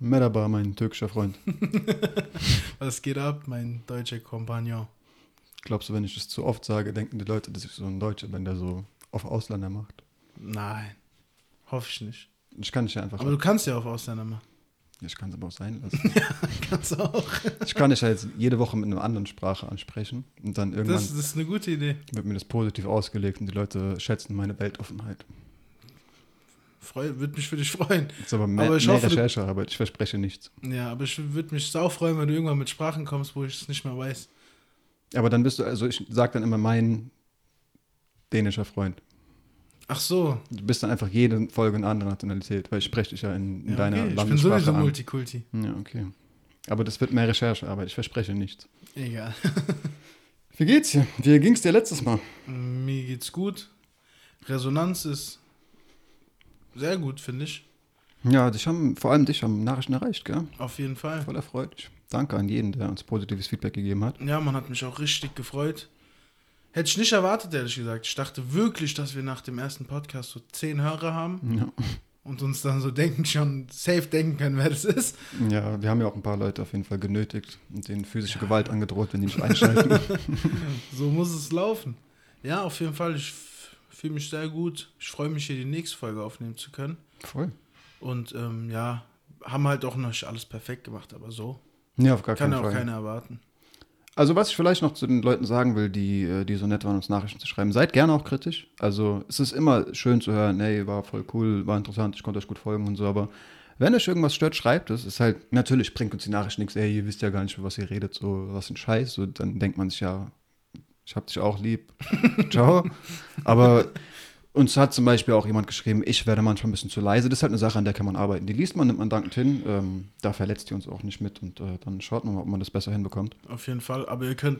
Merhaba, mein türkischer Freund. Was geht ab, mein deutscher Kompagnon? Glaubst du, wenn ich das zu oft sage, denken die Leute, dass ich so ein Deutscher bin, der so auf Ausländer macht? Nein, hoffe ich nicht. Ich kann dich ja einfach. Aber du kannst ja auf Ausländer machen. Ich kann es aber auch sein lassen. Kannst du auch. Ich kann dich ja jetzt jede Woche mit einer anderen Sprache ansprechen und dann irgendwann Das, das ist eine gute Idee. wird mir das positiv ausgelegt und die Leute schätzen meine Weltoffenheit. Freu, würde mich für dich freuen. Das ist aber mehr, Aber ich mehr hoffe, Recherchearbeit. Ich verspreche nichts. Ja, aber ich würde mich sau freuen, wenn du irgendwann mit Sprachen kommst, wo ich es nicht mehr weiß. Aber dann bist du, also ich sage dann immer mein dänischer Freund. Ach so. Du bist dann einfach jede Folge eine andere Nationalität, weil ich spreche dich ja in, in Ja, deiner okay. Ich bin Landessprache sowieso an. Multikulti. Ja, okay. Aber das wird mehr Recherchearbeit. Ich verspreche nichts. Egal. Wie geht's dir? Wie ging's dir letztes Mal? Mir geht's gut. Resonanz ist sehr gut, finde ich. Ja, dich haben, vor allem dich haben Nachrichten erreicht, gell? Auf jeden Fall. Voll erfreulich. Danke an jeden, der uns positives Feedback gegeben hat. Ja, man hat mich auch richtig gefreut. Hätte ich nicht erwartet, ehrlich gesagt. Ich dachte wirklich, dass wir nach dem ersten Podcast so zehn Hörer haben Ja. und uns dann so denken, schon safe denken können, wer das ist. ja, wir haben ja auch ein paar Leute auf jeden Fall genötigt und denen physische Gewalt angedroht, wenn die nicht einschalten. So muss es laufen. Ja, auf jeden Fall. Ich fühle mich sehr gut. Ich freue mich, hier die nächste Folge aufnehmen zu können. Voll. Und ähm, ja, haben halt auch noch nicht alles perfekt gemacht, aber so. Ja, auf gar Kann keinen ja auch Fall. keiner erwarten. Also was ich vielleicht noch zu den Leuten sagen will, die, äh, die so nett waren, uns Nachrichten zu schreiben, seid gerne auch kritisch. Also es ist immer schön zu hören, hey, war voll cool, war interessant, ich konnte euch gut folgen und so, aber wenn euch irgendwas stört, schreibt es. Ist halt, natürlich bringt uns die Nachricht nichts, ey, ihr wisst ja gar nicht, über was ihr redet, so was ein Scheiß. So, dann denkt man sich ja, ich hab dich auch lieb. Ciao. Aber uns hat zum Beispiel auch jemand geschrieben, ich werde manchmal ein bisschen zu leise. Das ist halt eine Sache, an der kann man arbeiten. Die liest man, nimmt man dankend hin. Ähm, da verletzt die uns auch nicht mit und äh, dann schaut man mal, ob man das besser hinbekommt. Auf jeden Fall. Aber ihr könnt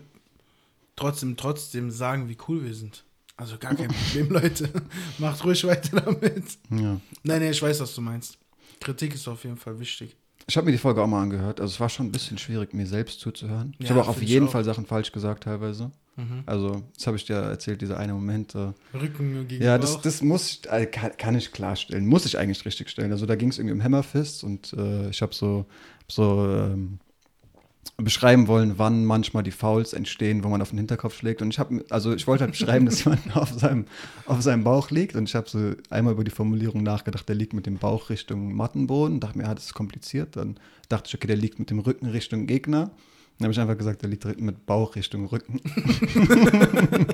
trotzdem, trotzdem sagen, wie cool wir sind. Also gar kein Problem, Leute. Macht ruhig weiter damit. Ja. Nein, nein, ich weiß, was du meinst. Kritik ist auf jeden Fall wichtig. Ich habe mir die Folge auch mal angehört. Also es war schon ein bisschen schwierig, mir selbst zuzuhören. ich Ja, habe auch auf ich jeden auch. Fall Sachen falsch gesagt teilweise. Mhm. Also das habe ich dir erzählt, dieser eine Moment. Äh, Rücken gegen ja, das, das muss ich, äh, kann, kann ich klarstellen. Muss ich eigentlich richtig stellen. Also da ging es irgendwie um Hammerfist und äh, ich habe so, so ähm, beschreiben wollen, wann manchmal die Fouls entstehen, wo man auf den Hinterkopf schlägt. Und ich habe, also ich wollte halt beschreiben, dass jemand auf seinem, auf seinem Bauch liegt. Und ich habe so einmal über die Formulierung nachgedacht, der liegt mit dem Bauch Richtung Mattenboden. Dachte mir, ja, das ist kompliziert. Dann dachte ich, okay, der liegt mit dem Rücken Richtung Gegner. Dann habe ich einfach gesagt, der liegt mit Bauch Richtung Rücken.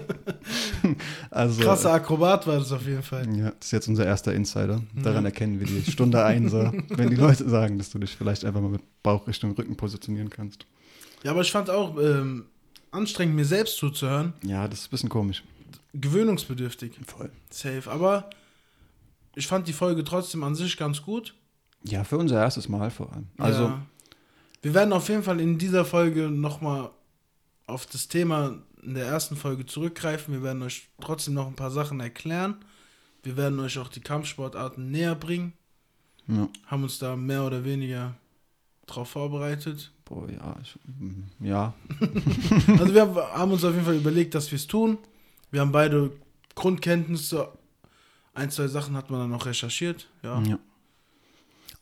also, Krasser Akrobat war das auf jeden Fall. ja, das ist jetzt unser erster Insider. Daran erkennen wir die Stunde Einser, wenn die Leute sagen, dass du dich vielleicht einfach mal mit Bauch Richtung Rücken positionieren kannst. Ja, aber ich fand auch ähm, anstrengend, mir selbst zuzuhören. Ja, das ist ein bisschen komisch. Gewöhnungsbedürftig. Voll. Safe. Aber ich fand die Folge trotzdem an sich ganz gut. Ja, für unser erstes Mal vor allem. Also, ja. Wir werden auf jeden Fall in dieser Folge nochmal auf das Thema in der ersten Folge zurückgreifen. Wir werden euch trotzdem noch ein paar Sachen erklären. Wir werden euch auch die Kampfsportarten näher bringen. ja. Haben uns da mehr oder weniger drauf vorbereitet. Boah, ja, ich, mm, ja. Also wir haben- haben uns auf jeden Fall überlegt, dass wir es tun. Wir haben beide Grundkenntnisse. Ein, zwei Sachen hat man dann noch recherchiert. Ja. ja.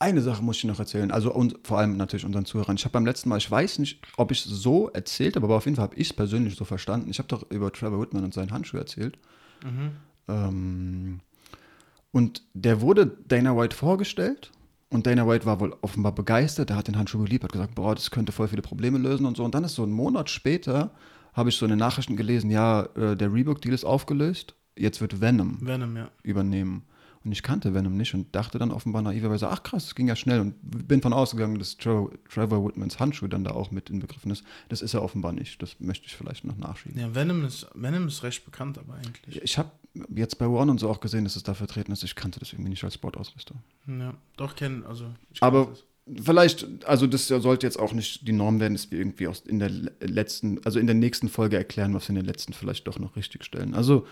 Eine Sache muss ich noch erzählen, also und vor allem natürlich unseren Zuhörern. Ich habe beim letzten Mal, ich weiß nicht, ob ich es so erzählt habe, aber auf jeden Fall habe ich es persönlich so verstanden. Ich habe doch über Trevor Whitman und seinen Handschuh erzählt. Mhm. Ähm, und der wurde Dana White vorgestellt und Dana White war wohl offenbar begeistert. Er hat den Handschuh geliebt, hat gesagt, boah, das könnte voll viele Probleme lösen und so. Und dann ist so ein Monat später, habe ich so in den Nachrichten gelesen, ja, äh, der Reebok-Deal ist aufgelöst, jetzt wird Venom Venom, ja. übernehmen. Und ich kannte Venom nicht und dachte dann offenbar naiverweise, ach krass, das ging ja schnell und bin von ausgegangen, dass Trevor, Trevor Whitmans Handschuh dann da auch mit inbegriffen ist. Das ist er offenbar nicht. Das möchte ich vielleicht noch nachschieben. Ja, Venom ist, Venom ist recht bekannt, aber eigentlich. Ich habe jetzt bei One und so auch gesehen, dass es da vertreten ist. Ich kannte das irgendwie nicht als Sportausrüster. Ja, doch kennen, also. ich Aber das. vielleicht, also das sollte jetzt auch nicht die Norm werden, dass wir irgendwie aus in der le- letzten, also in der nächsten Folge erklären, was wir in der letzten vielleicht doch noch richtig stellen. Also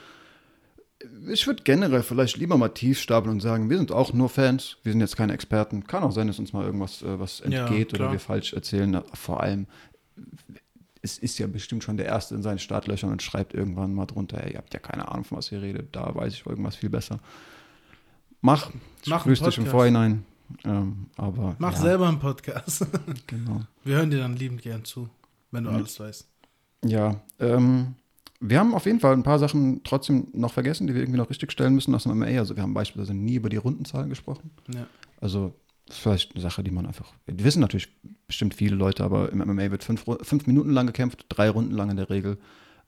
ich würde generell vielleicht lieber mal tief stapeln und sagen, wir sind auch nur Fans, wir sind jetzt keine Experten. Kann auch sein, dass uns mal irgendwas äh, was Ja, entgeht oder klar. wir falsch erzählen. Vor allem, es ist ja bestimmt schon der Erste in seinen Startlöchern und schreibt irgendwann mal drunter, hey, ihr habt ja keine Ahnung, von was ihr redet, da weiß ich irgendwas viel besser. Mach, ich Mach grüß dich im. Vorhinein Ähm, aber Mach ja, selber einen Podcast. Genau. Wir hören dir dann liebend gern zu, wenn du Mhm. alles weißt. Ja, ähm, wir haben auf jeden Fall ein paar Sachen trotzdem noch vergessen, die wir irgendwie noch richtig stellen müssen aus dem MMA. Also wir haben beispielsweise nie über die Rundenzahlen gesprochen. Ja. Also das ist vielleicht eine Sache, die man einfach, die wissen natürlich bestimmt viele Leute, aber im MMA wird fünf, fünf Minuten lang gekämpft, drei Runden lang in der Regel.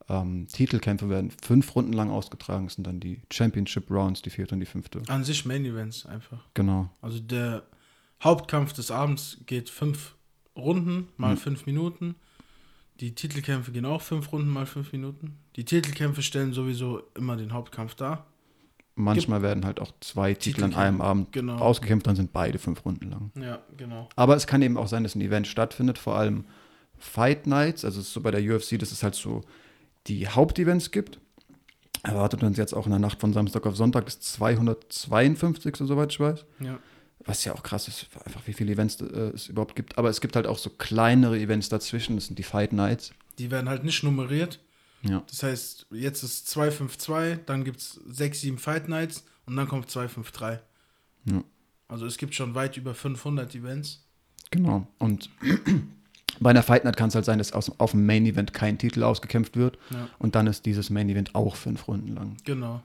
Ähm, Titelkämpfe werden fünf Runden lang ausgetragen, das sind dann die Championship Rounds, die vierte und die fünfte. An sich Main Events einfach. Genau. Also der Hauptkampf des Abends geht fünf Runden mal Mhm. fünf Minuten. Die Titelkämpfe gehen auch fünf Runden mal fünf Minuten. Die Titelkämpfe stellen sowieso immer den Hauptkampf dar. Manchmal werden halt auch zwei Titel an einem Abend genau. ausgekämpft, dann sind beide fünf Runden lang. Ja, genau. Aber es kann eben auch sein, dass ein Event stattfindet, vor allem Fight Nights. Also es ist so bei der UFC, dass es halt so die Hauptevents gibt. Erwartet uns jetzt auch in der Nacht von Samstag auf Sonntag das 252. soweit ich weiß. Ja. Was ja auch krass ist, einfach wie viele Events äh, es überhaupt gibt. Aber es gibt halt auch so kleinere Events dazwischen. Das sind die Fight Nights. Die werden halt nicht nummeriert. Ja. Das heißt, jetzt ist 252, dann gibt es 6, 7 Fight Nights und dann kommt 253. Ja. Also es gibt schon weit über 500 Events. Genau. Und bei einer Fight Night kann es halt sein, dass aus, auf dem Main Event kein Titel ausgekämpft wird. Ja, Und dann ist dieses Main Event auch fünf Runden lang. genau.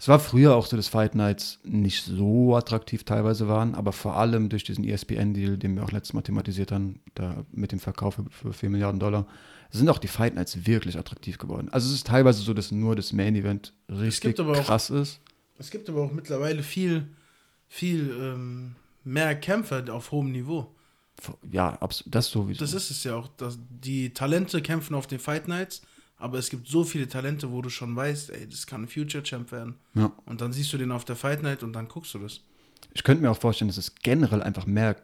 Es war früher auch so, dass Fight Nights nicht so attraktiv teilweise waren, aber vor allem durch diesen ESPN-Deal, den wir auch letztes Mal thematisiert haben, da mit dem Verkauf für, für 4 Milliarden Dollar, sind auch die Fight Nights wirklich attraktiv geworden. Also es ist teilweise so, dass nur das Main Event richtig aber auch- krass ist. Es gibt aber auch mittlerweile viel, viel ähm, mehr Kämpfer auf hohem Niveau. Ja, das sowieso. Das ist es ja auch. Dass die Talente kämpfen auf den Fight Nights, aber es gibt so viele Talente, wo du schon weißt, ey, das kann ein Future Champ werden. ja. Und dann siehst du den auf der Fight Night und dann guckst du das. Ich könnte mir auch vorstellen, dass es generell einfach mehr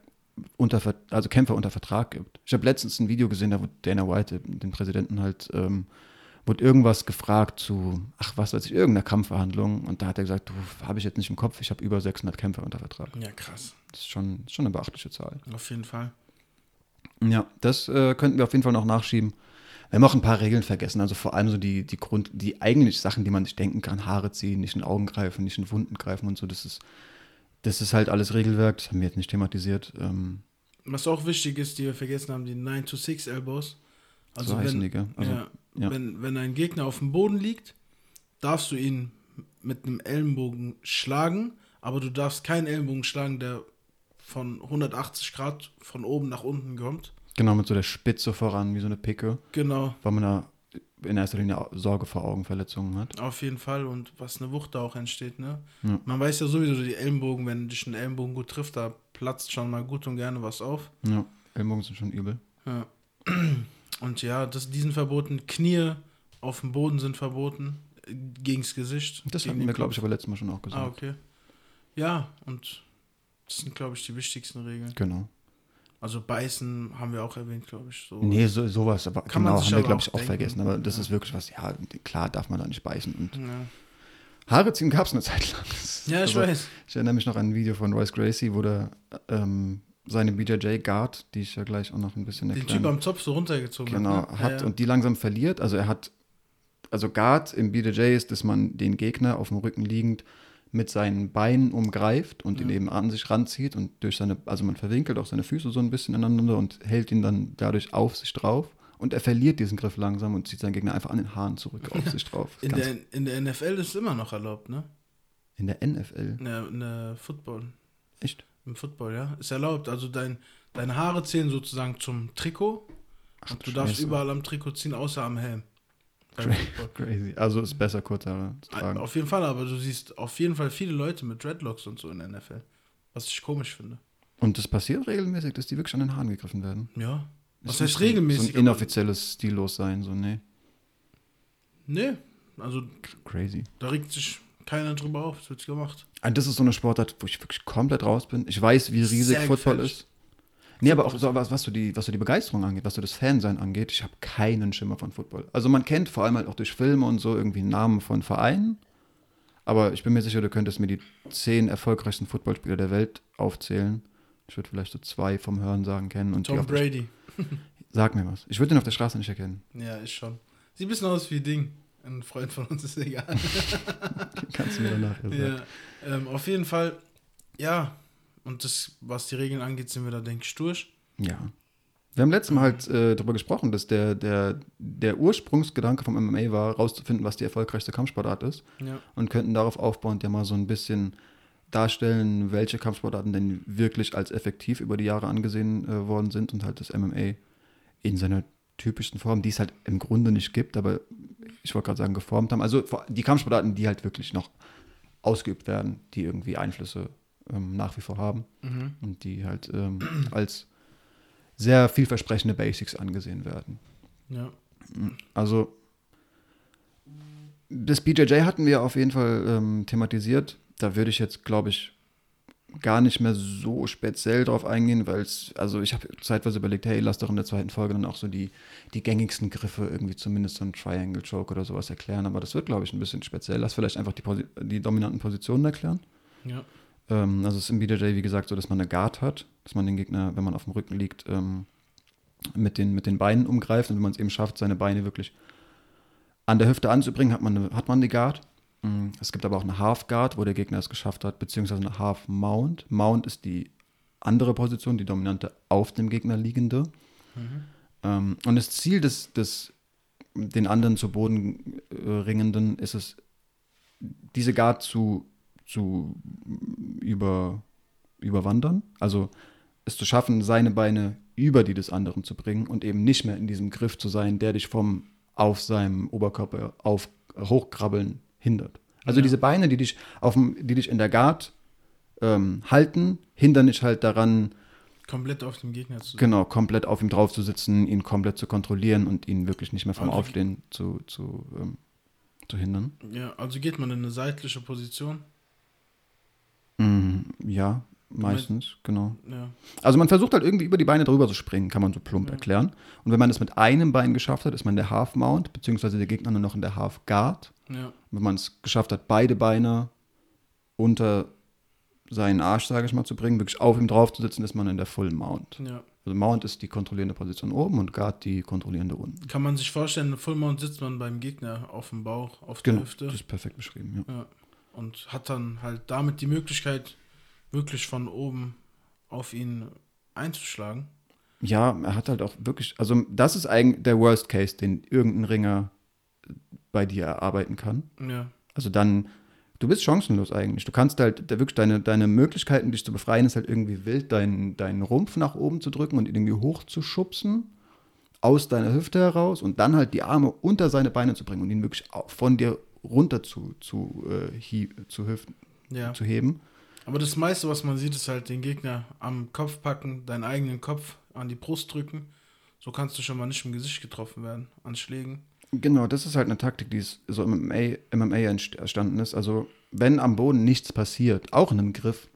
unter, also Kämpfer unter Vertrag gibt. Ich habe letztens ein Video gesehen, da wurde Dana White, den Präsidenten halt, ähm, wurde irgendwas gefragt zu, ach was weiß ich, irgendeiner Kampfverhandlung. Und da hat er gesagt, du, habe ich jetzt nicht im Kopf, ich habe über 600 Kämpfer unter Vertrag. Ja, krass. Das ist schon, schon eine beachtliche Zahl. Auf jeden Fall. Ja, das äh, könnten wir auf jeden Fall noch nachschieben. Wir haben auch ein paar Regeln vergessen, also vor allem so die, die Grund, die eigentlich Sachen, die man sich denken kann, Haare ziehen, nicht in Augen greifen, nicht in Wunden greifen und so, das ist, das ist halt alles Regelwerk, das haben wir jetzt nicht thematisiert. Ähm, Was auch wichtig ist, die wir vergessen haben, die 9 to 6 Elbows. Also so wenn, die? Also, ja, ja. Wenn, wenn ein Gegner auf dem Boden liegt, darfst du ihn mit einem Ellenbogen schlagen, aber du darfst keinen Ellenbogen schlagen, der von 180 Grad von oben nach unten kommt. Genau, mit so der Spitze voran, wie so eine Picke, Genau, weil man da in erster Linie Sorge vor Augenverletzungen hat. auf jeden Fall. Und was eine Wucht da auch entsteht, ne? Ja. Man weiß ja sowieso, die Ellenbogen, wenn dich ein Ellenbogen gut trifft, da platzt schon mal gut und gerne was auf. Ja, Ellbogen sind schon übel. Ja. Und ja, das, die sind verboten. Knie auf dem Boden sind verboten. Gegens Gesicht. Das hatten wir, glaube ich, aber letztes Mal schon auch gesagt. Ah, okay. Ja, und das sind, glaube ich, die wichtigsten Regeln. Genau. Also beißen haben wir auch erwähnt, glaube ich. So. Nee, so, sowas, aber Kann man genau, haben wir, glaube auch ich, auch denken. vergessen. Aber das Ja. ist wirklich was, ja, klar darf man da nicht beißen. Und Ja, Haare ziehen gab es eine Zeit lang. ja ich Also, weiß. Ich erinnere mich noch an ein Video von Royce Gracie, wo der ähm, seine BJJ-Guard, die ich ja gleich auch noch ein bisschen Den erklären Typ am Zopf so runtergezogen genau, hat. ne? hat ja. und die langsam verliert. Also er hat, also Guard im BJJ ist, dass man den Gegner auf dem Rücken liegend mit seinen Beinen umgreift und ihn Ja. eben an sich ranzieht und durch seine, also man verwinkelt auch seine Füße so ein bisschen ineinander und hält ihn dann dadurch auf sich drauf. Und er verliert diesen Griff langsam und zieht seinen Gegner einfach an den Haaren zurück auf sich drauf. in, der, in der NFL ist es immer noch erlaubt, ne? in der NFL. Der, in der Football. Echt? Im Football, ja. Ist erlaubt. Also dein, deine Haare zählen sozusagen zum Trikot. Ach, Und du darfst Scheiße. überall am Trikot ziehen, außer am Helm. Crazy. Also ist besser, kurze Haare zu tragen. Auf jeden Fall, aber du siehst auf jeden Fall viele Leute mit Dreadlocks und so in der NFL. Was ich komisch finde. Und das passiert regelmäßig, dass die wirklich an den Haaren gegriffen werden. Ja. Das Was heißt regelmäßig, So ein inoffizielles Stillos sein, so, nee. Nee, also Crazy. da regt sich keiner drüber auf. Es wird gemacht. Und Ah, das ist so eine Sportart, wo ich wirklich komplett raus bin. Ich weiß, wie riesig Sehr Football gefährlich. ist. Nee, aber auch so, was, was, so die, was so die Begeisterung angeht, was so das Fansein angeht, ich habe keinen Schimmer von Football. Also man kennt vor allem halt auch durch Filme und so irgendwie Namen von Vereinen. Aber ich bin mir sicher, du könntest mir die zehn erfolgreichsten Footballspieler der Welt aufzählen. Ich würde vielleicht so zwei vom Hörensagen kennen. Und Tom Brady. Sag mir was. Ich würde den auf der Straße nicht erkennen. Ja, ist schon. Sieht ein bisschen aus wie Ding. Ein Freund von uns ist egal. Kannst du mir danach ja sagen. ja, ähm, auf jeden Fall, ja, Und das, was die Regeln angeht, sind wir da, denke ich, durch. Ja. Wir haben letztes Mal halt äh, darüber gesprochen, dass der, der, der Ursprungsgedanke vom MMA war, rauszufinden, was die erfolgreichste Kampfsportart ist. Ja. Und könnten darauf aufbauend ja mal so ein bisschen darstellen, welche Kampfsportarten denn wirklich als effektiv über die Jahre angesehen äh, worden sind und halt das MMA in seiner typischsten Form, die es halt im Grunde nicht gibt, aber ich wollte gerade sagen, geformt haben. Also die Kampfsportarten, die halt wirklich noch ausgeübt werden, die irgendwie Einflüsse ähm, nach wie vor haben Mhm. und die halt ähm, als sehr vielversprechende Basics angesehen werden. Ja. Also das BJJ hatten wir auf jeden Fall ähm, thematisiert. Da würde ich jetzt, glaube ich, gar nicht mehr so speziell drauf eingehen, weil es, also ich habe zeitweise überlegt, hey, lass doch in der zweiten Folge dann auch so die, die gängigsten Griffe, irgendwie zumindest so ein Triangle Choke oder sowas erklären, aber das wird, glaube ich, ein bisschen speziell. Lass vielleicht einfach die, die dominanten Positionen erklären. Ja. Ähm, also es ist im BJJ, wie gesagt, so, dass man eine Guard hat, dass man den Gegner, wenn man auf dem Rücken liegt, ähm, mit, den, mit den Beinen umgreift und wenn man es eben schafft, seine Beine wirklich an der Hüfte anzubringen, hat man, eine, hat man die Guard. Mm, Es gibt aber auch eine Half Guard, wo der Gegner es geschafft hat, beziehungsweise eine Half Mount. Mount ist die andere Position, die dominante auf dem Gegner liegende. Ähm, und das Ziel des, des den anderen zu Boden äh, ringenden ist es, diese Guard zu, zu über, überwandern. Also es zu schaffen, seine Beine über die des anderen zu bringen und eben nicht mehr in diesem Griff zu sein, der dich vom auf seinem Oberkörper auf hochkrabbeln hindert. Also Ja. diese Beine, die dich auf dem, die dich in der Guard ähm, halten, hindern dich halt daran, Komplett auf dem Gegner zu genau, komplett auf ihm drauf zu sitzen, ihn komplett zu kontrollieren und ihn wirklich nicht mehr vom Also- Aufstehen zu, zu, ähm, zu hindern. Ja, also geht man in eine seitliche Position. Mhm, ja, meistens, genau. Ja. Also man versucht halt irgendwie über die Beine drüber zu springen, kann man so plump Ja. erklären. Und wenn man das mit einem Bein geschafft hat, ist man in der Half Mount, beziehungsweise der Gegner nur noch in der Half Guard. Ja. Wenn man es geschafft hat, beide Beine unter seinen Arsch, sage ich mal, zu bringen, wirklich auf ihm drauf zu sitzen, ist man in der Full Mount. Ja. Also Mount ist die kontrollierende Position oben und Guard die kontrollierende unten. Kann man sich vorstellen, in Full Mount sitzt man beim Gegner auf dem Bauch, auf der Genau, Hüfte. das ist perfekt beschrieben, ja. Und hat dann halt damit die Möglichkeit, wirklich von oben auf ihn einzuschlagen. Ja, er hat halt auch wirklich, also das ist eigentlich der Worst Case, den irgendein Ringer bei dir erarbeiten kann. Ja. Also dann, du bist chancenlos eigentlich. Du kannst halt wirklich deine, deine Möglichkeiten, dich zu befreien, ist halt irgendwie wild, deinen, deinen Rumpf nach oben zu drücken und ihn irgendwie hochzuschubsen aus deiner Hüfte heraus und dann halt die Arme unter seine Beine zu bringen und ihn wirklich von dir runter zu, zu, äh, hie- zu, hüften, Ja. zu heben. Aber das meiste, was man sieht, ist halt den Gegner am Kopf packen, deinen eigenen Kopf an die Brust drücken. So kannst du schon mal nicht im Gesicht getroffen werden an Schlägen. Genau, das ist halt eine Taktik, die so im MMA, MMA entst- entstanden ist. Also, wenn am Boden nichts passiert, auch in einem Griff,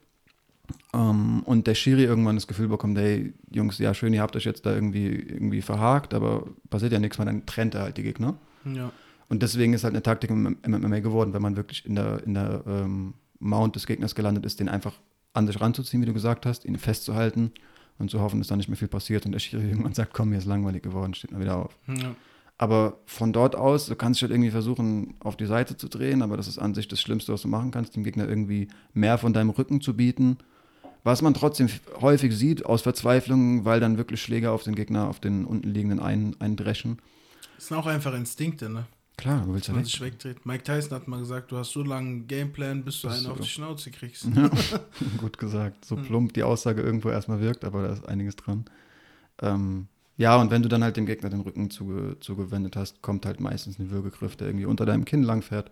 ähm, und der Schiri irgendwann das Gefühl bekommt, hey, Jungs, ja, schön, ihr habt euch jetzt da irgendwie, irgendwie verhakt, aber passiert ja nichts, weil dann trennt er halt die Gegner. Ja. Und deswegen ist halt eine Taktik im, MMA geworden, wenn man wirklich in der, in der ähm, Mount des Gegners gelandet ist, den einfach an sich ranzuziehen, wie du gesagt hast, ihn festzuhalten und zu hoffen, dass da nicht mehr viel passiert und der Schiri irgendwann sagt, komm, mir ist langweilig geworden, steht mal wieder auf. ja. Aber von dort aus, du kannst dich halt irgendwie versuchen, auf die Seite zu drehen, aber das ist an sich das Schlimmste, was du machen kannst, dem Gegner irgendwie mehr von deinem Rücken zu bieten. Was man trotzdem häufig sieht aus Verzweiflung, weil dann wirklich Schläge auf den Gegner, auf den unten liegenden ein, eindreschen. Das sind auch einfach Instinkte, ne? Klar, du willst ja man weg. sich wegdreht. Mike Tyson hat mal gesagt, du hast so lange einen Gameplan, bis du einen auf die Schnauze kriegst. Ja, gut gesagt. So Hm. plump die Aussage irgendwo erstmal wirkt, aber da ist einiges dran. Ähm, ja, und wenn du dann halt dem Gegner den Rücken zuge zugewendet hast, kommt halt meistens ein Würgegriff, der irgendwie unter deinem Kinn langfährt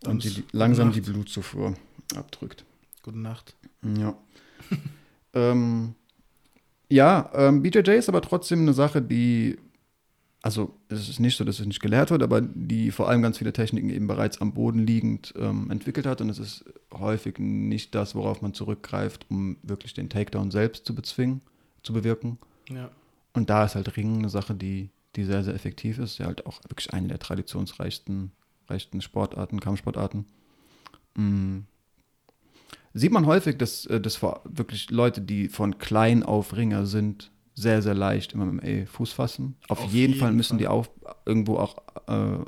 Dann und die, langsam Nacht. die Blutzufuhr abdrückt. Gute Nacht. Ja. ähm, ja, ähm, BJJ ist aber trotzdem eine Sache, die, also es ist nicht so, dass es nicht gelehrt wird, aber die vor allem ganz viele Techniken eben bereits am Boden liegend ähm, entwickelt hat und es ist häufig nicht das, worauf man zurückgreift, um wirklich den Takedown selbst zu bezwingen, zu bewirken. Ja. Und da ist halt Ringen eine Sache, die, die sehr, sehr effektiv ist. Ja, halt auch wirklich eine der traditionsreichsten reichsten Sportarten, Kampfsportarten. Mm. Sieht man häufig, dass, äh, dass wirklich Leute, die von klein auf Ringer sind, sehr, sehr leicht im MMA Fuß fassen. Auf, Auf jeden, jeden Fall müssen Fall. die auch irgendwo auch äh,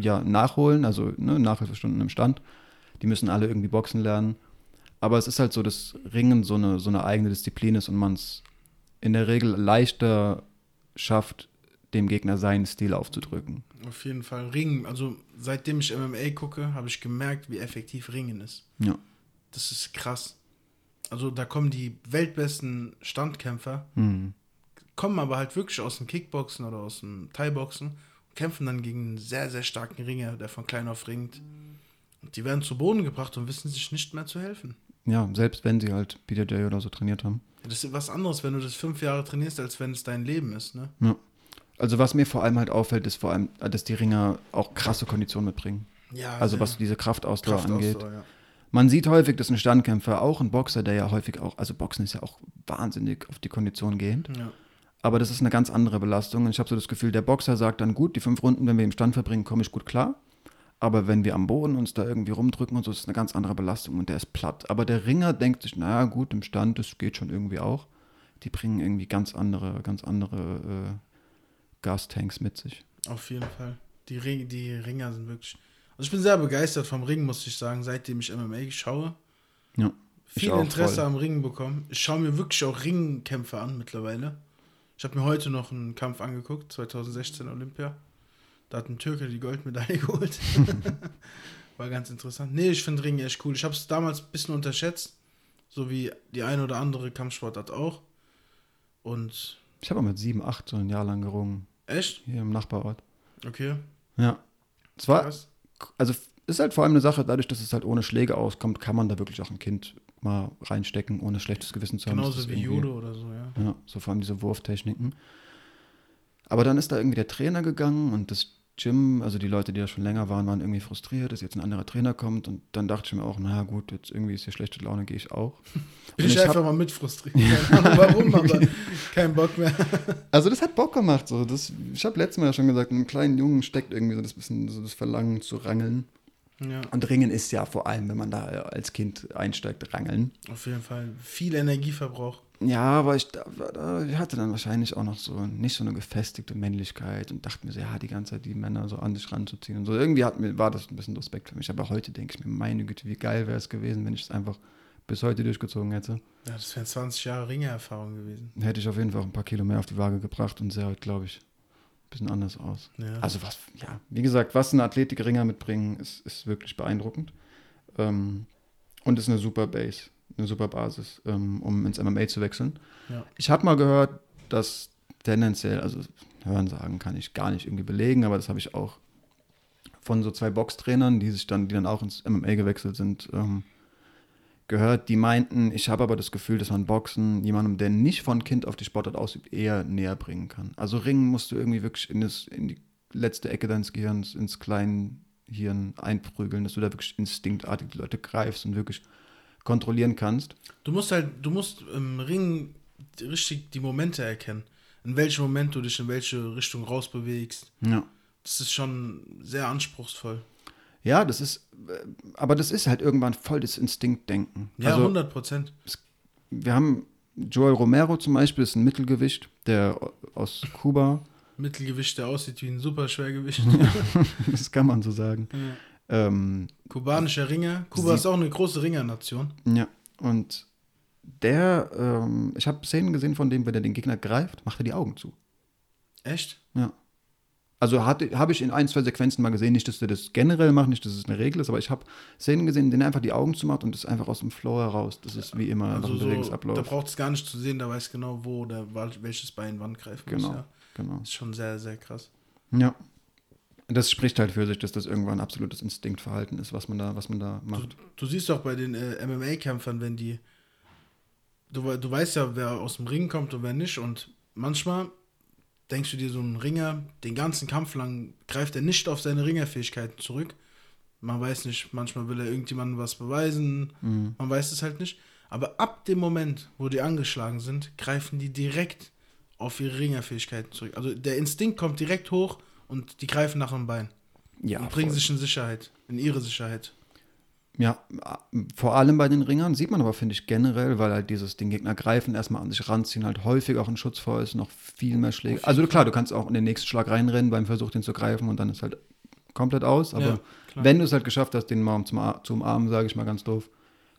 ja, nachholen, also ne, Nachhilfestunden im Stand. Die müssen alle irgendwie Boxen lernen. Aber es ist halt so, dass Ringen so eine, so eine eigene Disziplin ist und man es in der Regel leichter schafft, dem Gegner seinen Stil aufzudrücken. Auf jeden Fall. Ringen, also seitdem ich MMA gucke, habe ich gemerkt, wie effektiv Ringen ist. Ja. Das ist krass. Also da kommen die weltbesten Standkämpfer, Mhm. Kommen aber halt wirklich aus dem Kickboxen oder aus dem Thai-Boxen, kämpfen dann gegen einen sehr, sehr starken Ringer, der von klein auf ringt. Und die werden zu Boden gebracht und wissen sich nicht mehr zu helfen. Ja, selbst wenn sie halt BJJ oder so trainiert haben. Das ist was anderes, wenn du das fünf Jahre trainierst, als wenn es dein Leben ist, ne? Ja. Also was mir vor allem halt auffällt, ist vor allem, dass die Ringer auch krasse Konditionen mitbringen. Ja, Also was diese Kraftausdauer angeht. Kraftausdauer, ja. Man sieht häufig, dass ein Standkämpfer, auch ein Boxer, der ja häufig auch, also Boxen ist ja auch wahnsinnig auf die Kondition gehend. Ja. Aber das ist eine ganz andere Belastung. Und ich habe so das Gefühl, der Boxer sagt dann, gut, die fünf Runden, wenn wir im Stand verbringen, komme ich gut klar. Aber wenn wir am Boden uns da irgendwie rumdrücken und so, ist es eine ganz andere Belastung und der ist platt. Aber der Ringer denkt sich, naja, gut, im Stand, das geht schon irgendwie auch. Die bringen irgendwie ganz andere, ganz andere äh, Gastanks mit sich. Auf jeden Fall. Die, Ring, die Ringer sind wirklich. Also ich bin sehr begeistert vom Ring, muss ich sagen, seitdem ich MMA schaue. Ja. Viel Interesse voll. am Ringen bekommen. Ich schaue mir wirklich auch Ringkämpfe an mittlerweile. Ich habe mir heute noch einen Kampf angeguckt, 2016 Olympia. Da hat ein Türke die Goldmedaille geholt. War ganz interessant. Nee, ich finde Ringen echt cool. Ich habe es damals ein bisschen unterschätzt. So wie die ein oder andere Kampfsportart auch. Und Ich habe mit sieben, acht so ein Jahr lang gerungen. echt? Hier im Nachbarort. Okay. Ja. Es war, Krass. also ist halt vor allem eine Sache, dadurch, dass es halt ohne Schläge auskommt, kann man da wirklich auch ein Kind mal reinstecken, ohne schlechtes Gewissen zu haben. Genauso wie Judo oder so, ja. Ja, so vor allem diese Wurftechniken. Aber dann ist da irgendwie der Trainer gegangen und das Gym, also die Leute, die da schon länger waren, waren irgendwie frustriert, dass jetzt ein anderer Trainer kommt und dann dachte ich mir auch, naja gut, jetzt irgendwie ist hier schlechte Laune, gehe ich auch. Bin ich, ich einfach mal mit frustriert. Keine Ahnung warum, aber kein Bock mehr. Also das hat Bock gemacht. So. Das, ich habe letztes Mal ja schon gesagt, in einem kleinen Jungen steckt irgendwie so das bisschen so das Verlangen zu rangeln. Ja, Und Ringen ist ja vor allem, wenn man da als Kind einsteigt, rangeln. auf jeden Fall. Viel Energieverbrauch. Ja, aber ich, ich hatte dann wahrscheinlich auch noch so nicht so eine gefestigte Männlichkeit und dachte mir so, ja, die ganze Zeit die Männer so an sich ranzuziehen und so. Irgendwie hat mir, war das ein bisschen Respekt für mich. Aber heute denke ich mir, meine Güte, wie geil wäre es gewesen, wenn ich es einfach bis heute durchgezogen hätte. Ja, das wären 20 Jahre Ringererfahrung gewesen. Hätte ich auf jeden Fall auch ein paar Kilo mehr auf die Waage gebracht und heute, glaube ich, bisschen anders aus. Ja. Also was, ja, wie gesagt, was ein Athletikringer mitbringen, ist, ist wirklich beeindruckend. Ähm, und ist eine super Base, eine super Basis, ähm, um ins MMA zu wechseln. Ja. Ich habe mal gehört, dass tendenziell, also hören sagen kann ich gar nicht irgendwie belegen, aber das habe ich auch von so zwei Boxtrainern, die sich dann, die dann auch ins MMA gewechselt sind, ähm, gehört, die meinten, ich habe aber das Gefühl, dass man Boxen jemandem, der nicht von Kind auf die Sportart ausübt, eher näher bringen kann. Also Ringen musst du irgendwie wirklich in, das, in die letzte Ecke deines Gehirns, ins Kleinhirn einprügeln, dass du da wirklich instinktartig die Leute greifst und wirklich kontrollieren kannst. Du musst halt, du musst im Ring richtig die Momente erkennen. In welchem Moment du dich in welche Richtung rausbewegst. Ja. Das ist schon sehr anspruchsvoll. Ja, das ist, äh, aber das ist halt irgendwann voll das Instinktdenken. Ja, also, 100 Prozent. wir haben Joel Romero zum Beispiel, ist ein Mittelgewicht, der aus Kuba, Mittelgewicht, der aussieht wie ein Superschwergewicht. das kann man so sagen. ja. Ähm, Kubanischer Ringer. Kuba Sie- ist auch eine große Ringernation. ja, und der, ähm, ich habe Szenen gesehen von dem, wenn er den Gegner greift, macht er die Augen zu. Echt? Ja. Also habe ich in ein, zwei Sequenzen mal gesehen, nicht, dass er das generell macht, nicht, dass es eine Regel ist, aber ich habe Szenen gesehen, in denen er einfach die Augen zumacht und das ist einfach aus dem Flow heraus. Das ist wie immer Also ein so, Bewegungsablauf. da braucht es gar nicht zu sehen, da weiß genau, wo oder welches Bein wann greifen Genau. muss. Ja. genau. Das ist schon sehr, sehr krass. Ja. Das spricht halt für sich, dass das irgendwann absolutes Instinktverhalten ist, was man da, was man da Du, macht. du siehst doch bei den äh, MMA-Kämpfern, wenn die. Du, du weißt ja, wer aus dem Ring kommt und wer nicht. Und manchmal denkst du dir, so ein Ringer, den ganzen Kampf lang greift er nicht auf seine Ringerfähigkeiten zurück. Man weiß nicht, manchmal will er irgendjemandem was beweisen. Mhm. Man weiß es halt nicht. Aber ab dem Moment, wo die angeschlagen sind, greifen die direkt auf ihre Ringerfähigkeiten zurück. Also der Instinkt kommt direkt hoch und die greifen nach dem Bein. Ja, und bringen voll. sich in Sicherheit, in ihre Sicherheit. Ja, vor allem bei den Ringern sieht man aber, finde ich, generell, weil halt dieses den Gegner greifen, erstmal an sich ranziehen, halt häufig auch ein Schutz vor ist, noch viel mehr Schläge. Also klar, du kannst auch in den nächsten Schlag reinrennen beim Versuch, den zu greifen und dann ist halt komplett aus. Aber Ja, wenn du es halt geschafft hast, den mal zum zu umarmen, sage ich mal ganz doof,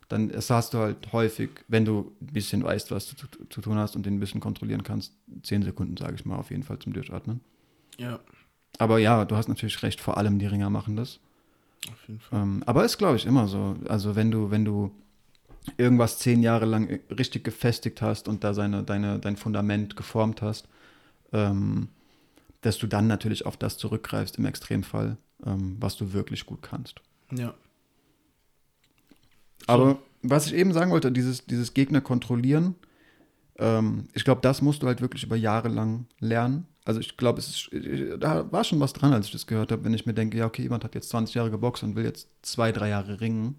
dann hast du halt häufig, wenn du ein bisschen weißt, was du zu, zu tun hast und den ein bisschen kontrollieren kannst, zehn Sekunden, sage ich mal, auf jeden Fall zum Durchatmen. Ja, Aber ja, du hast natürlich recht, vor allem die Ringer machen das. Auf jeden Fall. Ähm, aber ist, glaube ich, immer so. Also wenn du, wenn du irgendwas zehn Jahre lang richtig gefestigt hast und da seine, deine, dein Fundament geformt hast, ähm, dass du dann natürlich auf das zurückgreifst im Extremfall, ähm, was du wirklich gut kannst. Ja, Aber was ich eben sagen wollte, dieses, dieses Gegner kontrollieren, ähm, ich glaube, das musst du halt wirklich über Jahre lang lernen. Also ich glaube, es ist, da war schon was dran, als ich das gehört habe, wenn ich mir denke, ja, okay, jemand hat jetzt 20 Jahre geboxt und will jetzt zwei, drei Jahre ringen.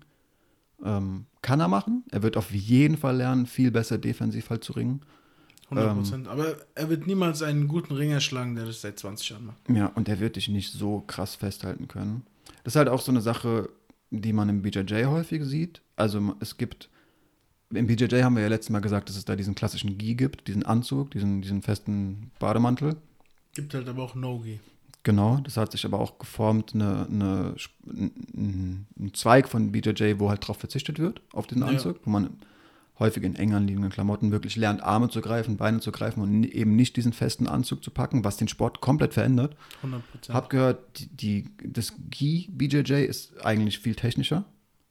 Ähm, kann er machen. Er wird auf jeden Fall lernen, viel besser defensiv halt zu ringen. 100 Ähm. Prozent. Aber er wird niemals einen guten Ringer schlagen, der das seit 20 Jahren macht. Ja, und der wird dich nicht so krass festhalten können. Das ist halt auch so eine Sache, die man im BJJ häufig sieht. Also es gibt, im BJJ haben wir ja letztes Mal gesagt, dass es da diesen klassischen Gi gibt, diesen Anzug, diesen, diesen festen Bademantel. Gibt halt aber auch Nogi. Genau, das hat sich aber auch geformt, eine, eine, ein, Zweig von BJJ, wo halt drauf verzichtet wird, auf diesen Ja. Anzug, wo man häufig in eng anliegenden Klamotten wirklich lernt, Arme zu greifen, Beine zu greifen und eben nicht diesen festen Anzug zu packen, was den Sport komplett verändert. 100 Prozent. Hab gehört, die, die, das Gi BJJ ist eigentlich viel technischer,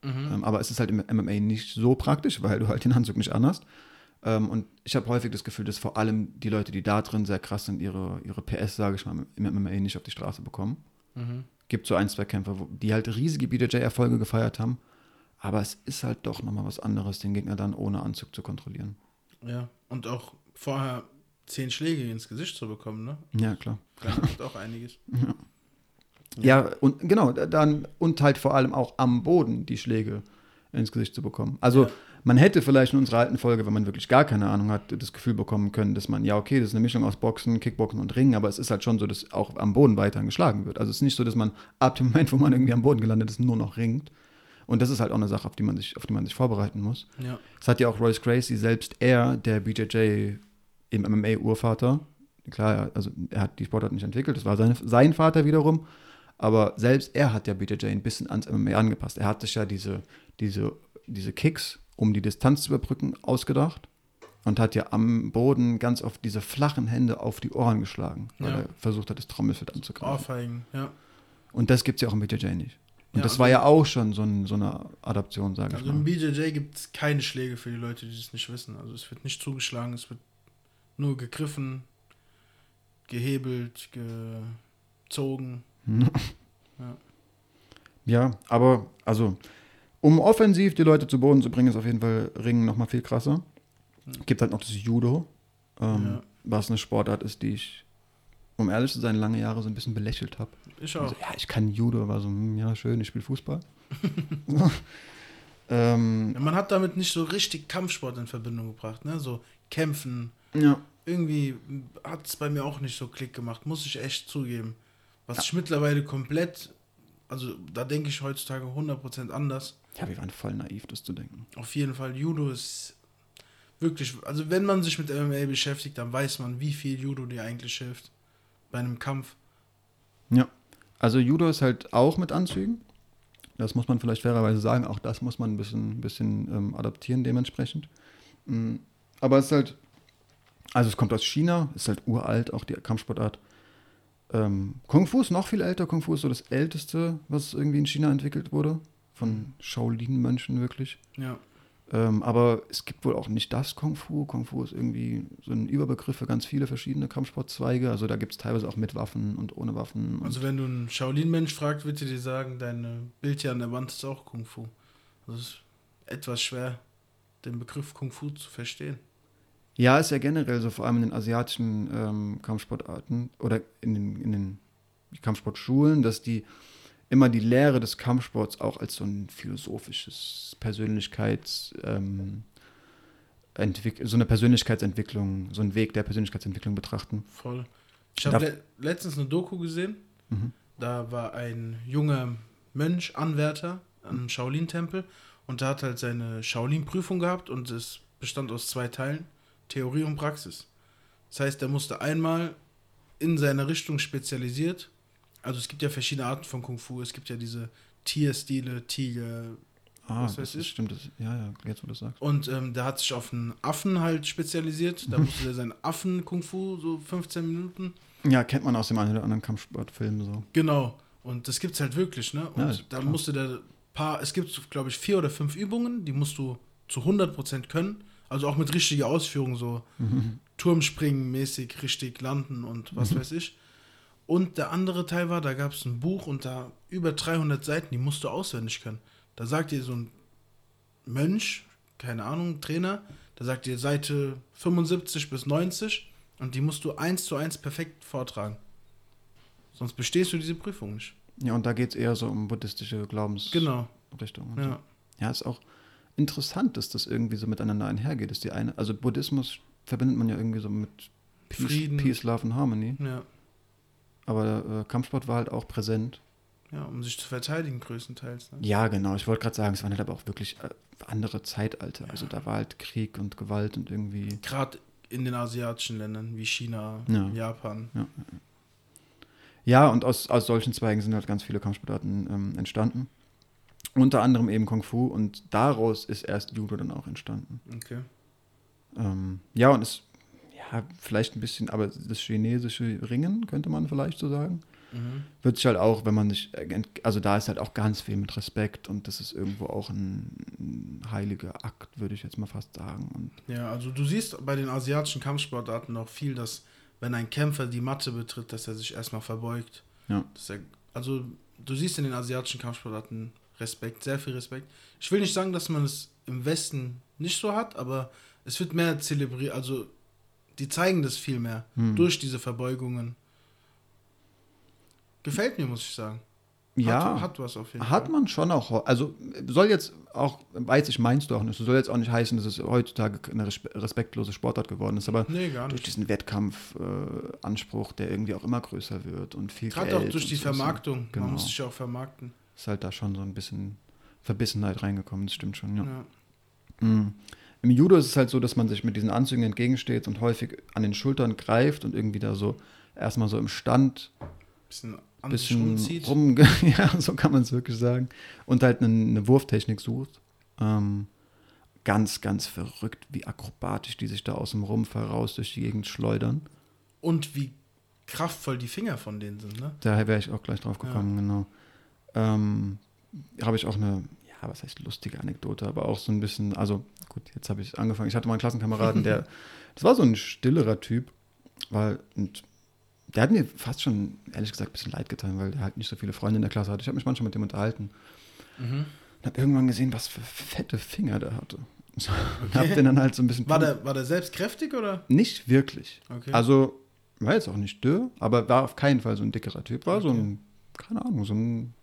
Mhm. ähm, aber es ist halt im MMA nicht so praktisch, weil du halt den Anzug nicht anhast. Ähm, und ich habe häufig das Gefühl, dass vor allem die Leute, die da drin sehr krass sind, ihre, ihre PS, sage ich mal, im MMA nicht auf die Straße bekommen. Mhm. Gibt so ein, zwei Kämpfer, die halt riesige BJJ-Erfolge gefeiert haben, aber es ist halt doch nochmal was anderes, den Gegner dann ohne Anzug zu kontrollieren. Ja, und auch vorher zehn Schläge ins Gesicht zu bekommen, ne? Ja, klar. Das macht auch einiges. Ja, und genau, dann und halt vor allem auch am Boden die Schläge ins Gesicht zu bekommen. Also Ja. Man hätte vielleicht in unserer alten Folge, wenn man wirklich gar keine Ahnung hat, das Gefühl bekommen können, dass man, ja, okay, das ist eine Mischung aus Boxen, Kickboxen und Ringen, aber es ist halt schon so, dass auch am Boden weiterhin geschlagen wird. Also es ist nicht so, dass man ab dem Moment, wo man irgendwie am Boden gelandet ist, nur noch ringt. Und das ist halt auch eine Sache, auf die man sich, auf die man sich vorbereiten muss. Ja, Das hat ja auch Royce Gracie selbst er, der BJJ im MMA-Urvater, klar, also er hat die Sportart nicht entwickelt, das war sein, sein Vater wiederum, aber selbst er hat ja BJJ ein bisschen ans MMA angepasst. Er hat sich ja diese, diese, diese Kicks, um die Distanz zu überbrücken, ausgedacht und hat ja am Boden ganz oft diese flachen Hände auf die Ohren geschlagen, weil Ja. er versucht hat, das Trommelfeld anzugreifen. Ohrfeigen, ja. Und das gibt es ja auch im BJJ nicht. Und Ja, das also- war ja auch schon so, ein, so eine Adaption, sage ich Also im mal. BJJ gibt es keine Schläge für die Leute, die das nicht wissen. Also es wird nicht zugeschlagen, es wird nur gegriffen, gehebelt, gezogen. Ja, aber also, um offensiv die Leute zu Boden zu bringen, ist auf jeden Fall Ringen nochmal viel krasser. Gibt halt noch das Judo, ähm, Ja. was eine Sportart ist, die ich, um ehrlich zu sein, lange Jahre so ein bisschen belächelt habe. Ich auch. Also, ja, ich kann Judo, war so, hm, ja, schön, ich spiele Fußball. ähm, Ja, man hat damit nicht so richtig Kampfsport in Verbindung gebracht, ne? So kämpfen. ja, Irgendwie hat es bei mir auch nicht so Klick gemacht, muss ich echt zugeben. Was ich mittlerweile komplett, also da denke ich heutzutage 100% anders. Ja, wir waren voll naiv, das zu denken. Auf jeden Fall, Judo ist wirklich, also wenn man sich mit MMA beschäftigt, dann weiß man, wie viel Judo dir eigentlich hilft bei einem Kampf. Ja, also Judo ist halt auch mit Anzügen. Das muss man vielleicht fairerweise sagen. Auch das muss man ein bisschen, bisschen ähm, adaptieren dementsprechend. Mm, Aber es ist halt, also es kommt aus China, ist halt uralt, auch die Kampfsportart. Ähm, Kung Fu ist noch viel älter. Kung Fu ist so das älteste, was irgendwie in China entwickelt wurde. Von Shaolin-Mönchen wirklich. Ja, Ähm, aber es gibt wohl auch nicht das Kung Fu. Kung Fu ist irgendwie so ein Überbegriff für ganz viele verschiedene Kampfsportzweige. Also da gibt es teilweise auch mit Waffen und ohne Waffen. Und also wenn du einen Shaolin-Mensch fragst, wird er dir sagen, deine Bild hier an der Wand ist auch Kung Fu. Das ist etwas schwer, den Begriff Kung Fu zu verstehen. Ja, ist ja generell so, vor allem in den asiatischen ähm, Kampfsportarten oder in den, in den Kampfsportschulen, dass die immer die Lehre des Kampfsports auch als so ein philosophisches Persönlichkeits, ähm, so eine Persönlichkeitsentwicklung, so einen Weg der Persönlichkeitsentwicklung betrachten. Voll. Ich habe le letztens eine Doku gesehen. Mhm. Da war ein junger Mönch, Anwärter am Shaolin-Tempel und der hat halt seine Shaolin-Prüfung gehabt und es bestand aus zwei Teilen, Theorie und Praxis. Das heißt, er musste einmal in seiner Richtung spezialisiert, also es gibt ja verschiedene Arten von Kung Fu, es gibt ja diese Tierstile, Tiger, Ah, was das weiß ist, ich. stimmt. Das, ja, ja, jetzt wo du das sagst. Und ähm, der hat sich auf einen Affen halt spezialisiert. Da musste der seinen Affen-Kung-Fu, so 15 Minuten. Ja, kennt man aus dem einen oder anderen Kampfsportfilm so. Genau. Und das gibt's halt wirklich, ne? Und Ja, da klar. musste der paar, es gibt, glaube ich, vier oder fünf Übungen, die musst du zu 100% können. Also auch mit richtiger Ausführung, so Turmspringen mäßig, richtig landen und was weiß ich. Und der andere Teil war, da gab es ein Buch und da über 300 Seiten, die musst du auswendig können. Da sagt dir so ein Mönch, keine Ahnung, Trainer, da sagt dir Seite 75 bis 90 und die musst du eins zu eins perfekt vortragen. Sonst bestehst du diese Prüfung nicht. Ja, und da geht es eher so um buddhistische Glaubensrichtungen. Genau. und so. Ja. Ja, ist auch interessant, dass das irgendwie so miteinander einhergeht. Ist die eine, also Buddhismus verbindet man ja irgendwie so mit Peace, Frieden. Peace Love and Harmony. Ja. Aber äh, Kampfsport war halt auch präsent. ja, um sich zu verteidigen größtenteils. Ne? Ja, genau. Ich wollte gerade sagen, es waren halt aber auch wirklich äh, andere Zeitalter. Also da war halt Krieg und Gewalt und irgendwie. Gerade in den asiatischen Ländern wie China, Ja. Japan. Ja, und aus, aus solchen Zweigen sind halt ganz viele Kampfsportarten ähm, entstanden. Unter anderem eben Kung Fu und daraus ist erst Judo dann auch entstanden. Okay. Ähm, ja, und es, ja, vielleicht ein bisschen, aber das chinesische Ringen, könnte man vielleicht so sagen, Mhm. wird sich halt auch, wenn man sich, also da ist halt auch ganz viel mit Respekt und das ist irgendwo auch ein, ein heiliger Akt, würde ich jetzt mal fast sagen. Und Ja, also du siehst bei den asiatischen Kampfsportarten auch viel, dass wenn ein Kämpfer die Matte betritt, dass er sich erstmal verbeugt. Ja. Er, also du siehst in den asiatischen Kampfsportarten Respekt, sehr viel Respekt. Ich will nicht sagen, dass man es im Westen nicht so hat, aber es wird mehr zelebriert, also die zeigen das viel mehr Hm. durch diese Verbeugungen. Gefällt mir, muss ich sagen. ja, Hat, hat was auf jeden Hat Fall. man schon auch, also soll jetzt auch, weiß ich, meinst du auch nicht, soll jetzt auch nicht heißen, dass es heutzutage eine respe- respektlose Sportart geworden ist, aber Nee, durch diesen Wettkampfanspruch, äh, der irgendwie auch immer größer wird und viel Gerade Geld auch durch die so, Vermarktung. Genau. Man muss sich ja auch vermarkten. Ist halt da schon so ein bisschen Verbissenheit reingekommen, das stimmt schon, ja. Ja. Mhm. Im Judo ist es halt so, dass man sich mit diesen Anzügen entgegensteht und häufig an den Schultern greift und irgendwie da so erstmal so im Stand Bisschen bisschen rum, ja, so kann man es wirklich sagen. Und halt eine, eine Wurftechnik sucht. Ähm, ganz, ganz verrückt, wie akrobatisch die sich da aus dem Rumpf heraus durch die Gegend schleudern. Und wie kraftvoll die Finger von denen sind, ne? Daher wäre ich auch gleich drauf gekommen, genau. Ähm, habe ich auch eine, ja, was heißt lustige Anekdote, aber auch so ein bisschen, also gut, jetzt habe ich angefangen. Ich hatte mal einen Klassenkameraden, der, das war so ein stillerer Typ, weil, und der hat mir fast schon, ehrlich gesagt, ein bisschen leid getan, weil der halt nicht so viele Freunde in der Klasse hatte. Ich habe mich manchmal mit dem unterhalten Mhm. und habe irgendwann gesehen, was für fette Finger der hatte. So, und Okay. habe den dann halt so ein bisschen. War der, war der selbst kräftig oder? Nicht wirklich. Okay. Also, war jetzt auch nicht dürr, aber war auf keinen Fall so ein dickerer Typ. War so Okay. ein, keine Ahnung, so ein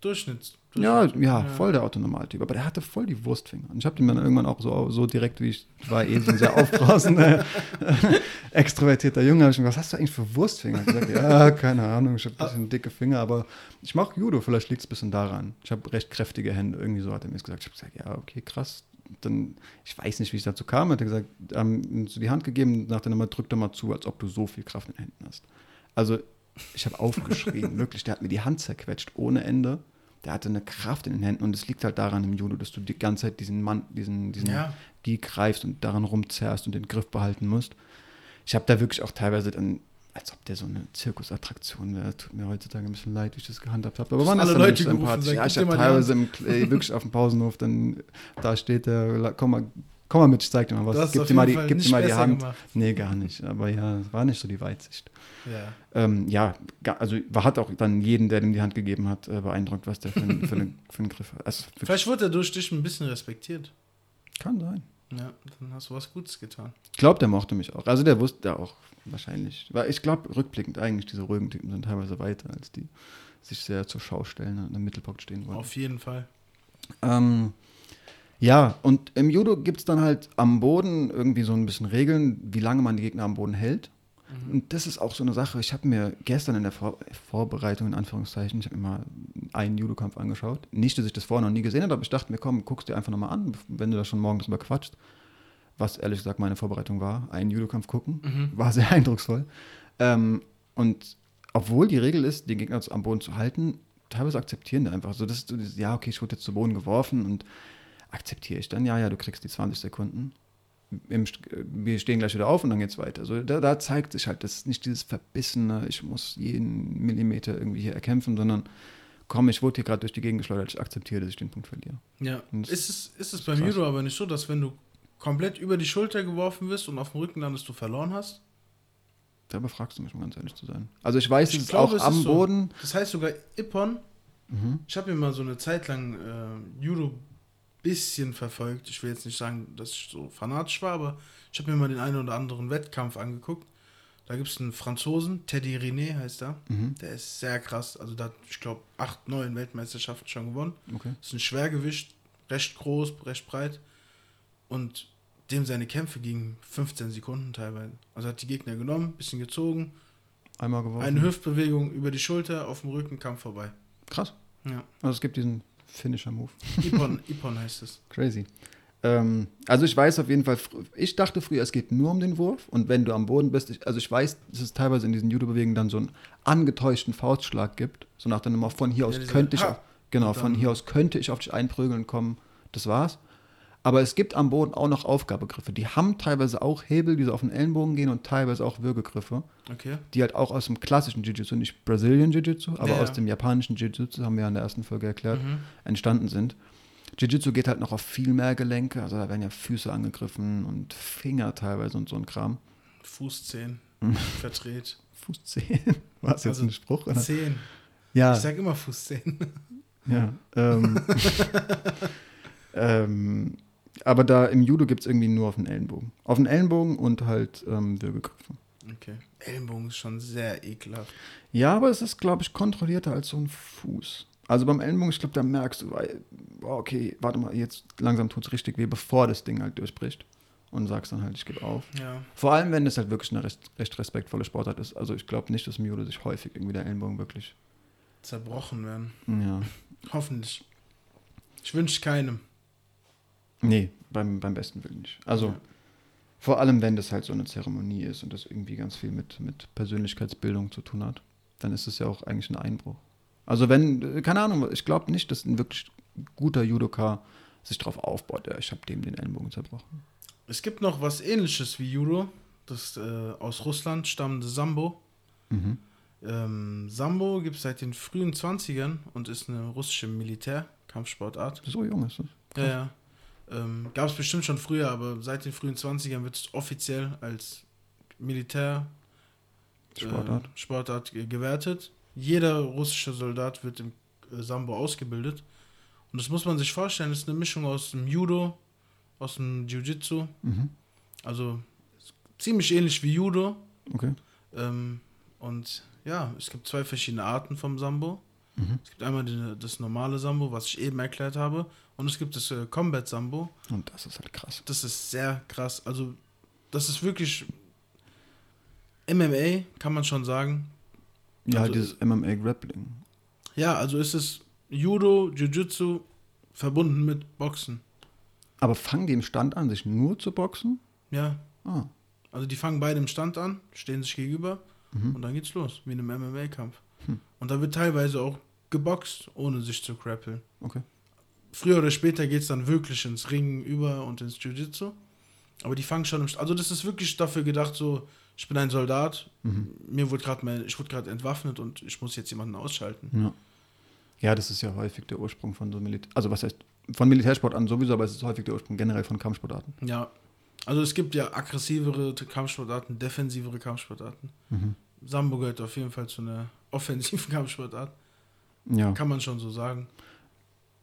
Durchschnitts. Ja, Durchschnitt. ja, voll der Autonormaltyp. Aber der hatte voll die Wurstfinger. Und ich habe den dann irgendwann auch so, so direkt, wie ich war, eh so ein sehr aufbrausender, extrovertierter Junge. Hab ich mir gesagt, was hast du eigentlich für Wurstfinger? Ich gesagt, ja, keine Ahnung, ich habe ein bisschen dicke Finger, aber ich mache Judo, vielleicht liegt es ein bisschen daran. Ich habe recht kräftige Hände, irgendwie so hat er mir gesagt. Ich habe gesagt, ja, okay, krass. Dann, ich weiß nicht, wie es dazu kam, hat er gesagt, haben so die Hand gegeben, nach der Nummer, drück doch mal zu, als ob du so viel Kraft in den Händen hast. Also, ich habe aufgeschrien, wirklich, der hat mir die Hand zerquetscht, ohne Ende. Der hatte eine Kraft in den Händen und es liegt halt daran im Judo, dass du die ganze Zeit diesen Mann, diesen, diesen Ja. Gi greifst und daran rumzerrst und den Griff behalten musst. Ich habe da wirklich auch teilweise dann, als ob der so eine Zirkusattraktion wäre. Tut mir heutzutage ein bisschen leid, wie ich das gehandhabt habe. Aber man ist dann gerufen, sympathisch. Ja, ich habe die teilweise im, äh, wirklich auf dem Pausenhof, dann da steht der, komm mal, komm mal mit, ich zeig dir mal was. Gib dir mal die, Fall gib dir mal die Hand. gemacht. Nee, gar nicht. Aber ja, es war nicht so die Weitsicht. Ja. Ähm, ja, also hat auch dann jeden, der ihm die Hand gegeben hat, äh, beeindruckt, was der für, einen- für, eine, für einen Griff hat. Also, Vielleicht wurde er durch dich ein bisschen respektiert. kann sein. Ja, dann hast du was Gutes getan. Ich glaube, der mochte mich auch. Also der wusste ja auch wahrscheinlich. Weil ich glaube, rückblickend eigentlich, diese ruhigen Typen sind teilweise weiter, als die sich sehr zur Schau stellen und im Mittelpunkt stehen wollen. Auf jeden Fall. Ähm, ja, und im Judo gibt es dann halt am Boden irgendwie so ein bisschen Regeln, wie lange man die Gegner am Boden hält. Und das ist auch so eine Sache. Ich habe mir gestern in der Vor Vorbereitung, in Anführungszeichen, ich habe mir mal einen Judokampf angeschaut. Nicht, dass ich das vorher noch nie gesehen habe, aber ich dachte mir, komm, guckst dir einfach nochmal an, wenn du da schon morgen drüber quatscht. Was ehrlich gesagt meine Vorbereitung war, einen Judokampf gucken. Mhm. War sehr eindrucksvoll. Ähm, und obwohl die Regel ist, den Gegner am Boden zu halten, teilweise akzeptieren die einfach. So, dass du, ja, okay, ich wurde jetzt zu Boden geworfen und akzeptiere ich dann, ja, ja, du kriegst die 20 Sekunden. Im, wir stehen gleich wieder auf und dann geht's weiter. Also da, da zeigt sich halt, das ist nicht dieses verbissene, ich muss jeden Millimeter irgendwie hier erkämpfen, sondern komm, ich wurde hier gerade durch die Gegend geschleudert, ich akzeptiere, dass ich den Punkt verliere. Ja. Ist es, ist es beim Judo aber nicht so, dass wenn du komplett über die Schulter geworfen wirst und auf dem Rücken landest, du verloren hast? Da befragst du mich, um ganz ehrlich zu sein. Also ich weiß, Ich es ist glaube, auch es am ist so. Boden. Das heißt sogar Ippon. Mhm. Ich habe mir mal so eine Zeit lang äh, Judo bisschen verfolgt. Ich will jetzt nicht sagen, dass ich so fanatisch war, aber ich habe mir mal den einen oder anderen Wettkampf angeguckt. Da gibt es einen Franzosen, Teddy René heißt er. Mhm. Der ist sehr krass. Also da hat, ich glaube, acht, neun Weltmeisterschaften schon gewonnen. Okay. Ist ein Schwergewicht, recht groß, recht breit. Und dem seine Kämpfe gingen 15 Sekunden teilweise. Also hat die Gegner genommen, bisschen gezogen, Einmal geworfen. eine Hüftbewegung über die Schulter, auf dem Rücken, Kampf vorbei. Krass. Ja. Also es gibt diesen Finisher-Move. Ippon, Ippon heißt es. Crazy. Ähm, also ich weiß auf jeden Fall, ich dachte früher, es geht nur um den Wurf und wenn du am Boden bist, ich, also ich weiß, dass es teilweise in diesen Judo-Bewegungen dann so einen angetäuschten Faustschlag gibt, so nach dem Motto, von hier aus Ja, könnte ich, Ha! genau, von hier aus könnte ich auf dich einprügeln kommen, das war's. Aber es gibt am Boden auch noch Aufgabegriffe, die haben teilweise auch Hebel, die so auf den Ellenbogen gehen und teilweise auch Würgegriffe, Okay. die halt auch aus dem klassischen Jiu-Jitsu, nicht Brazilian Jiu-Jitsu, aber Ja, ja. aus dem japanischen Jiu-Jitsu, haben wir ja in der ersten Folge erklärt, Mhm. entstanden sind. Jiu-Jitsu geht halt noch auf viel mehr Gelenke, also da werden ja Füße angegriffen und Finger teilweise und so ein Kram. Fußzehen, Mhm. verdreht. Fußzehen. War es jetzt Also ein Spruch? Oder? Zehen. Ja, Ich sag immer Fußzehen. ja. Ähm, ähm, aber da im Judo gibt es irgendwie nur auf den Ellenbogen. Auf den Ellenbogen und halt ähm, Würgegriffe. Okay. Ellenbogen ist schon sehr ekelhaft. Ja, aber es ist, glaube ich, kontrollierter als so ein Fuß. Also beim Ellenbogen, ich glaube, da merkst du, okay, warte mal, jetzt langsam tut es richtig weh, bevor das Ding halt durchbricht. Und sagst dann halt, ich gebe auf. Ja. Vor allem, wenn es halt wirklich eine recht, recht respektvolle Sportart ist. Also ich glaube nicht, dass im Judo sich häufig irgendwie der Ellenbogen wirklich. Zerbrochen werden. Ja. Hoffentlich. Ich wünsche keinem. Nee, beim, beim besten Willen nicht. Also Ja. vor allem, wenn das halt so eine Zeremonie ist und das irgendwie ganz viel mit, mit Persönlichkeitsbildung zu tun hat, dann ist es ja auch eigentlich ein Einbruch. Also wenn, äh, keine Ahnung, ich glaube nicht, dass ein wirklich guter Judoka sich darauf aufbaut, ja, ich habe dem den Ellenbogen zerbrochen. Es gibt noch was ähnliches wie Judo. Das äh, aus Russland stammende Sambo. Mhm. Ähm, Sambo gibt es seit den frühen 20ern und ist eine russische Militär-Kampfsportart. So jung ist es. Ja, ja. Ähm, Gab es bestimmt schon früher, aber seit den frühen 20ern wird es offiziell als Militär Sportart. Äh, Sportart ge- gewertet. Jeder russische Soldat wird im äh, Sambo ausgebildet. Und das muss man sich vorstellen, das ist eine Mischung aus dem Judo, aus dem Jiu-Jitsu. Mhm. Also ziemlich ähnlich wie Judo. Okay. Ähm, und ja, es gibt zwei verschiedene Arten vom Sambo. Mhm. Es gibt einmal die, das normale Sambo, was ich eben erklärt habe. Und es gibt das äh, Combat Sambo. Und das ist halt krass. Das ist sehr krass. Also, das ist wirklich MMA, kann man schon sagen. Ja, Also- dieses MMA-Grappling. Ja, also ist es Judo, Jiu-Jitsu verbunden mit Boxen. Aber fangen die im Stand an, sich nur zu boxen? Ja, Ah. also die fangen beide im Stand an, stehen sich gegenüber Mhm. und dann geht's los, wie in einem MMA-Kampf. Hm. Und da wird teilweise auch geboxt, ohne sich zu grappeln. Okay. Früher oder später geht's dann wirklich ins Ringen über und ins Jiu-Jitsu. Aber die fangen schon im Stand. Also das ist wirklich dafür gedacht, so, ich bin ein Soldat, Mhm. mir wurde gerade mein, ich wurde gerade entwaffnet und ich muss jetzt jemanden ausschalten. Ja. Ja, das ist ja häufig der Ursprung von so Militär. Also, was heißt, von Militärsport an sowieso, aber es ist häufig der Ursprung generell von Kampfsportarten. Ja. Also es gibt ja aggressivere Kampfsportarten, defensivere Kampfsportarten. Mhm. Sambo gehört auf jeden Fall zu einer offensiven Kampfsportart. Ja. Kann man schon so sagen.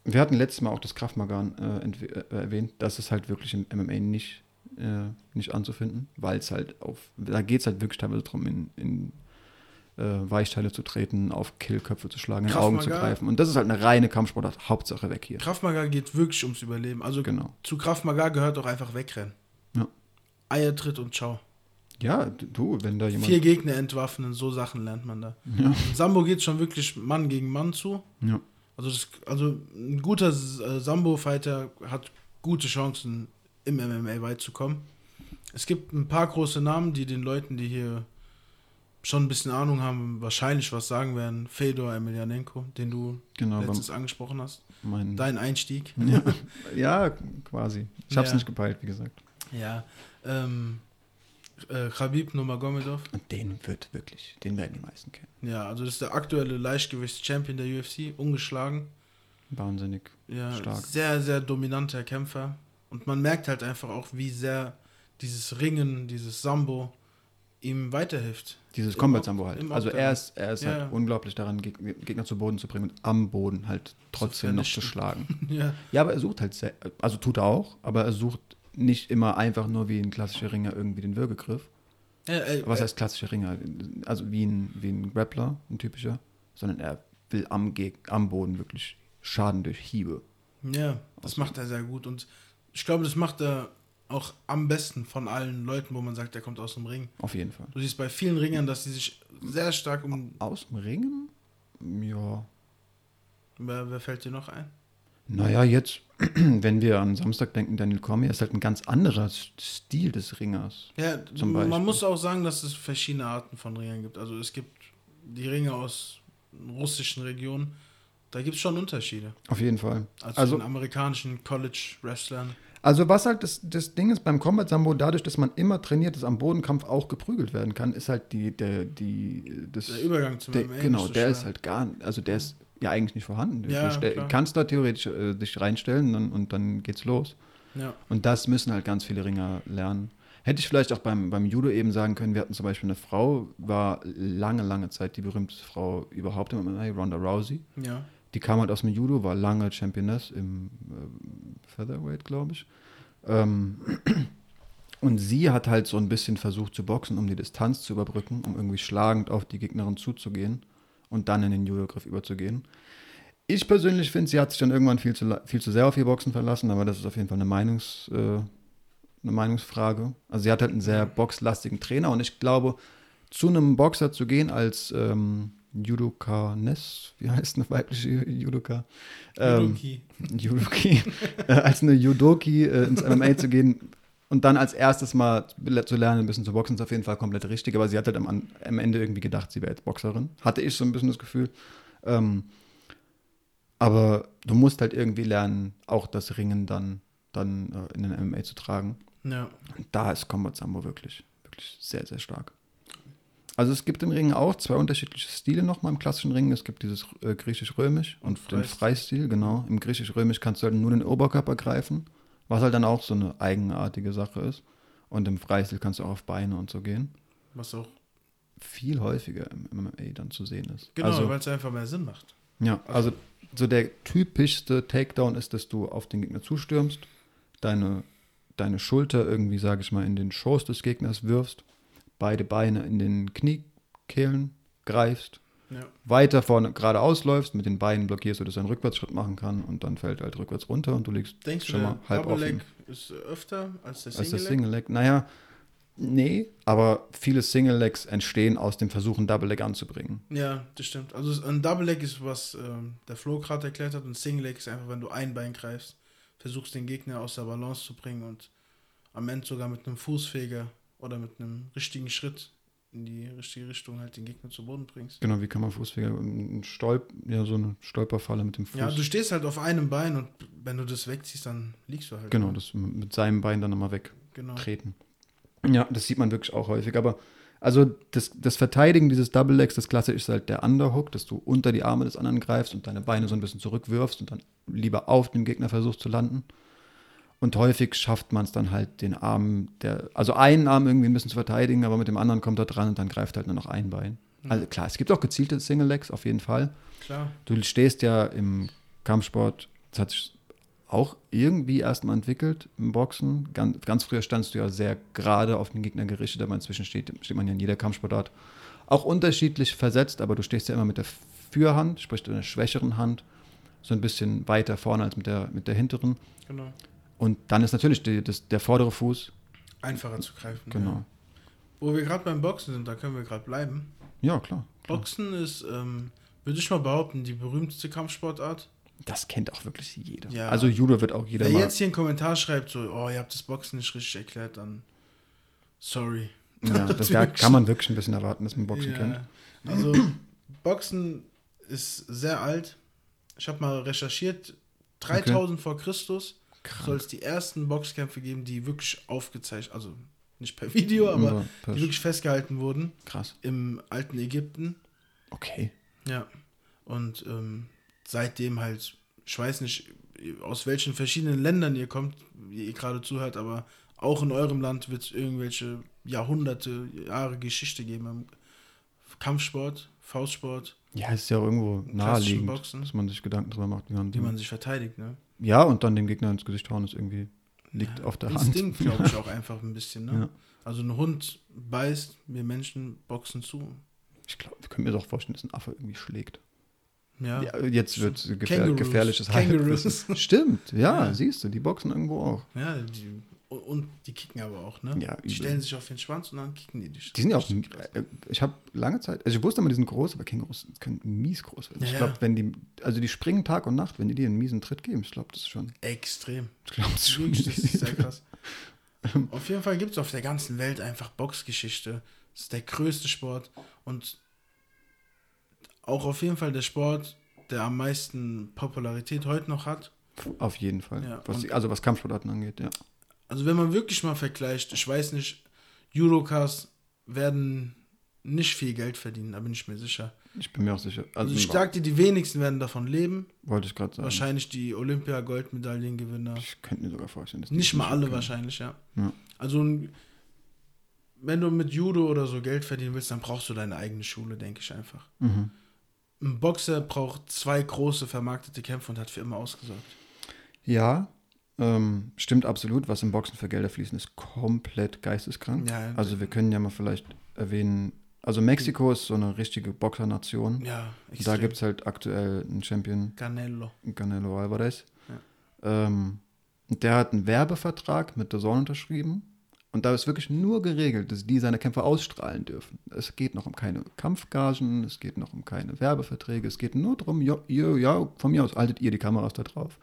Wir hatten letztes Mal auch das Kraftmagan äh, äh, erwähnt. Das ist halt wirklich im MMA nicht, äh, nicht anzufinden, weil es halt auf. Da geht es halt wirklich teilweise darum, in, in äh, Weichteile zu treten, auf Killköpfe zu schlagen, in Augen zu greifen. Und das ist halt eine reine Kampfsportart. Hauptsache weg hier. Krav Maga geht wirklich ums Überleben. Also Genau. zu Krav Maga gehört auch einfach wegrennen. Ja. Eiertritt und ciao. Ja, du, wenn da jemand. Vier Gegner entwaffnen, so Sachen lernt man da. Ja. In Sambo geht schon wirklich Mann gegen Mann zu. ja. Also, das, also ein guter äh, Sambo-Fighter hat gute Chancen, im MMA weit zu kommen. Es gibt ein paar große Namen, die den Leuten, die hier schon ein bisschen Ahnung haben, wahrscheinlich was sagen werden. Fedor Emelianenko, den du Genau, letztens angesprochen hast. Mein, Dein Einstieg. ja, ja, quasi. Ich habe es Ja. nicht gepeilt, wie gesagt. Ja. Ähm, äh, Khabib Nurmagomedov. Und den wird wirklich, den werden die meisten kennen. Ja, also das ist der aktuelle Leichtgewichts-Champion der UFC, ungeschlagen. Wahnsinnig. Ja, Stark. sehr, sehr dominanter Kämpfer. Und man merkt halt einfach auch, wie sehr dieses Ringen, dieses Sambo ihm weiterhilft. Dieses Combat Sambo halt. Also er ist, er ist Ja, halt ja. unglaublich daran, Geg- Gegner zu Boden zu bringen und am Boden halt trotzdem noch zu schlagen. Ja, Ja, aber er sucht halt, sehr, also tut er auch, aber er sucht nicht immer einfach nur wie ein klassischer Ringer irgendwie den Würgegriff. ja äh, Was äh, heißt klassischer Ringer? Also wie ein, wie ein Grappler, ein typischer, sondern er will am, Geg am Boden wirklich Schaden durch Hiebe. ja, das macht er sehr gut. Und ich glaube, das macht er auch am besten von allen Leuten, wo man sagt, der kommt aus dem Ring. Auf jeden Fall. Du siehst bei vielen Ringern, dass die sich sehr stark um. Aus dem Ringen? Ja. Wer, wer fällt dir noch ein? Naja, jetzt, wenn wir an Samstag denken, Daniel Cormier ist halt ein ganz anderer Stil des Ringers. Ja, Zum Beispiel. man muss auch sagen, dass es verschiedene Arten von Ringern gibt. Also es gibt die Ringe aus russischen Regionen, da gibt es schon Unterschiede. Auf jeden Fall. Also, Also- den amerikanischen College-Wrestlern. Also was halt das, das Ding ist beim Combat Sambo, dadurch, dass man immer trainiert, dass am Bodenkampf auch geprügelt werden kann, ist halt die, der, die, das, Der Übergang zum der, MMA genau, so der schwer. ist halt gar, also der ist ja eigentlich nicht vorhanden. Du Ja, klar. kannst da theoretisch äh, dich reinstellen dann, und dann geht's los. Ja, Und das müssen halt ganz viele Ringer lernen. Hätte ich vielleicht auch beim, beim Judo eben sagen können, wir hatten zum Beispiel eine Frau, war lange, lange Zeit die berühmteste Frau überhaupt im MMA, Ronda Rousey. ja. Die kam halt aus dem Judo, war lange Championess im äh, Featherweight, glaube ich. Ähm, und sie hat halt so ein bisschen versucht zu boxen, um die Distanz zu überbrücken, um irgendwie schlagend auf die Gegnerin zuzugehen und dann in den Judo-Griff überzugehen. Ich persönlich finde, sie hat sich dann irgendwann viel zu, viel zu sehr auf ihr Boxen verlassen, aber das ist auf jeden Fall eine, Meinungs, äh, eine Meinungsfrage. Also sie hat halt einen sehr boxlastigen Trainer und ich glaube, zu einem Boxer zu gehen als ähm, Judoka Ness, wie heißt eine weibliche Judoka? Ähm, Judoki. Judoki, äh, als eine Judoki äh, ins MMA zu gehen und dann als erstes mal zu lernen, ein bisschen zu boxen, ist auf jeden Fall komplett richtig. Aber sie hat halt am, am Ende irgendwie gedacht, sie wäre jetzt Boxerin. Hatte ich so ein bisschen das Gefühl. Ähm, aber du musst halt irgendwie lernen, auch das Ringen dann, dann äh, in den MMA zu tragen. Ja. Und da ist Combat Sambo wirklich, wirklich sehr, sehr stark. Also es gibt im Ringen auch zwei unterschiedliche Stile nochmal im klassischen Ringen. Es gibt dieses äh, griechisch-römisch und, Und den Freistil. Freistil, genau. Im griechisch-römisch kannst du halt nur den Oberkörper greifen, was halt dann auch so eine eigenartige Sache ist. Und im Freistil kannst du auch auf Beine und so gehen. Was auch. Viel häufiger im MMA dann zu sehen ist. Genau, also, weil es einfach mehr Sinn macht. ja, also so der typischste Takedown ist, dass du auf den Gegner zustürmst, deine, deine Schulter irgendwie, sage ich mal, in den Schoß des Gegners wirfst, beide Beine in den Kniekehlen greifst, Ja. weiter vorne geradeaus läufst, mit den Beinen blockierst, sodass er einen Rückwärtsschritt machen kann und dann fällt er halt rückwärts runter und du liegst Denkst du, schon der mal halb Double offen. Leg ist öfter als der als Single das Leg? Single Leg. Naja, nee, aber viele Single Legs entstehen aus dem Versuch, einen Double Leg anzubringen. Ja, das stimmt. Also ein Double Leg ist, was ähm, der Flo gerade erklärt hat und Single Leg ist einfach, wenn du ein Bein greifst, versuchst den Gegner aus der Balance zu bringen und am Ende sogar mit einem Fußfeger oder mit einem richtigen Schritt in die richtige Richtung halt den Gegner zu Boden bringst. Genau, wie kann man Fußfeger, ein Stolp, ja, so eine Stolperfalle mit dem Fuß. Ja, du stehst halt auf einem Bein und wenn du das wegziehst, dann liegst du halt. Genau, das mit seinem Bein dann nochmal Genau. wegtreten. Ja, das sieht man wirklich auch häufig. Aber also das, das Verteidigen dieses Double Legs, das Klasse ist halt der Underhook, dass du unter die Arme des anderen greifst und deine Beine so ein bisschen zurückwirfst und dann lieber auf dem Gegner versuchst zu landen. Und häufig schafft man es dann halt, den Arm, der, also einen Arm irgendwie ein bisschen zu verteidigen, aber mit dem anderen kommt er dran und dann greift halt nur noch ein Bein. Also klar, es gibt auch gezielte Single Legs auf jeden Fall. Klar. Du stehst ja im Kampfsport, das hat sich auch irgendwie erstmal entwickelt im Boxen. Ganz, ganz früher standst du ja sehr gerade auf den Gegner gerichtet, aber inzwischen steht, steht man ja in jeder Kampfsportart auch unterschiedlich versetzt, aber du stehst ja immer mit der Fürhand, sprich mit der schwächeren Hand, so ein bisschen weiter vorne als mit der, mit der hinteren. Genau. Und dann ist natürlich die, das, der vordere Fuß, Einfacher zu greifen. genau. Ja. Wo wir gerade beim Boxen sind, da können wir gerade bleiben. Ja, klar. klar. Boxen ist, ähm, würde ich mal behaupten, die berühmteste Kampfsportart. Das kennt auch wirklich jeder. Ja. Also Judo wird auch jeder Wer mal. jetzt hier einen Kommentar schreibt, so, oh, ihr habt das Boxen nicht richtig erklärt, dann sorry. Ja, das da kann man wirklich ein bisschen erwarten, dass man Boxen Ja. kennt. Also, Boxen ist sehr alt. Ich habe mal recherchiert. 3000 vor Christus soll es die ersten Boxkämpfe geben, die wirklich aufgezeichnet, also nicht per Video, aber Ja, per- die wirklich festgehalten wurden Krass. im alten Ägypten. Okay. Ja. Und ähm, seitdem halt, ich weiß nicht, aus welchen verschiedenen Ländern ihr kommt, wie ihr gerade zuhört, aber auch in eurem Land wird es irgendwelche Jahrhunderte, Jahre Geschichte geben im Kampfsport, Faustsport, Ja, es ist ja auch irgendwo naheliegend, Boxen, dass man sich Gedanken drüber macht, wie man, wie man sich verteidigt, ne? Ja, und dann dem Gegner ins Gesicht hauen, ist irgendwie liegt auf der Hand. Instinkt, glaube ich, auch einfach ein bisschen, ne? Ja. Also ein Hund beißt, wir Menschen boxen zu. Ich glaube, ich könnte mir doch vorstellen, dass ein Affe irgendwie schlägt. Ja. Ja, jetzt wird gefähr Kängurus. gefährliches. Halbwissen. Stimmt, ja, Ja. siehst du, die boxen irgendwo auch. Ja, die, und- die kicken aber auch, ne? Ja, die übel. stellen sich auf den Schwanz und dann kicken die dich. Die sind ja auch, krass. äh, ich habe lange Zeit, also ich wusste immer, die sind groß, aber Kängurus können mies groß werden. Ja, ich glaube, wenn die, also die springen Tag und Nacht, wenn die dir einen miesen Tritt geben, ich glaube, das ist schon, Extrem. ich glaube, das ist schon, das ist sehr krass. auf jeden Fall gibt es auf der ganzen Welt einfach Boxgeschichte. Das ist der größte Sport und auch auf jeden Fall der Sport, der am meisten Popularität heute noch hat. auf jeden Fall. Ja, was also was Kampfsportarten angeht, ja. Also wenn man wirklich mal vergleicht, ich weiß nicht, Judocas werden nicht viel Geld verdienen, da bin ich mir sicher. Ich bin mir auch sicher. Also Also, ich sag dir, die wenigsten werden davon leben. wollte ich gerade sagen. Wahrscheinlich die Olympia-Goldmedaillengewinner. Ich könnte mir sogar vorstellen, dass Nicht mal alle können. wahrscheinlich, ja. Ja. Also wenn du mit Judo oder so Geld verdienen willst, dann brauchst du deine eigene Schule, denke ich einfach. Mhm. Ein Boxer braucht zwei große vermarktete Kämpfe und hat für immer ausgesorgt. Ja, ähm, stimmt absolut. Was im Boxen für Gelder fließen, ist komplett geisteskrank. Ja, Also wir können ja mal vielleicht erwähnen, also Mexiko ist so eine richtige Boxernation. ja, Und Da gibt es halt aktuell einen Champion, Canelo. Canelo Alvarez. Ähm, und der hat einen Werbevertrag mit der Zone unterschrieben. Und da ist wirklich nur geregelt, dass die seine Kämpfe ausstrahlen dürfen. Es geht noch um keine Kampfgagen, es geht noch um keine Werbeverträge, es geht nur darum, ja, ja, von mir aus haltet ihr die Kameras da drauf.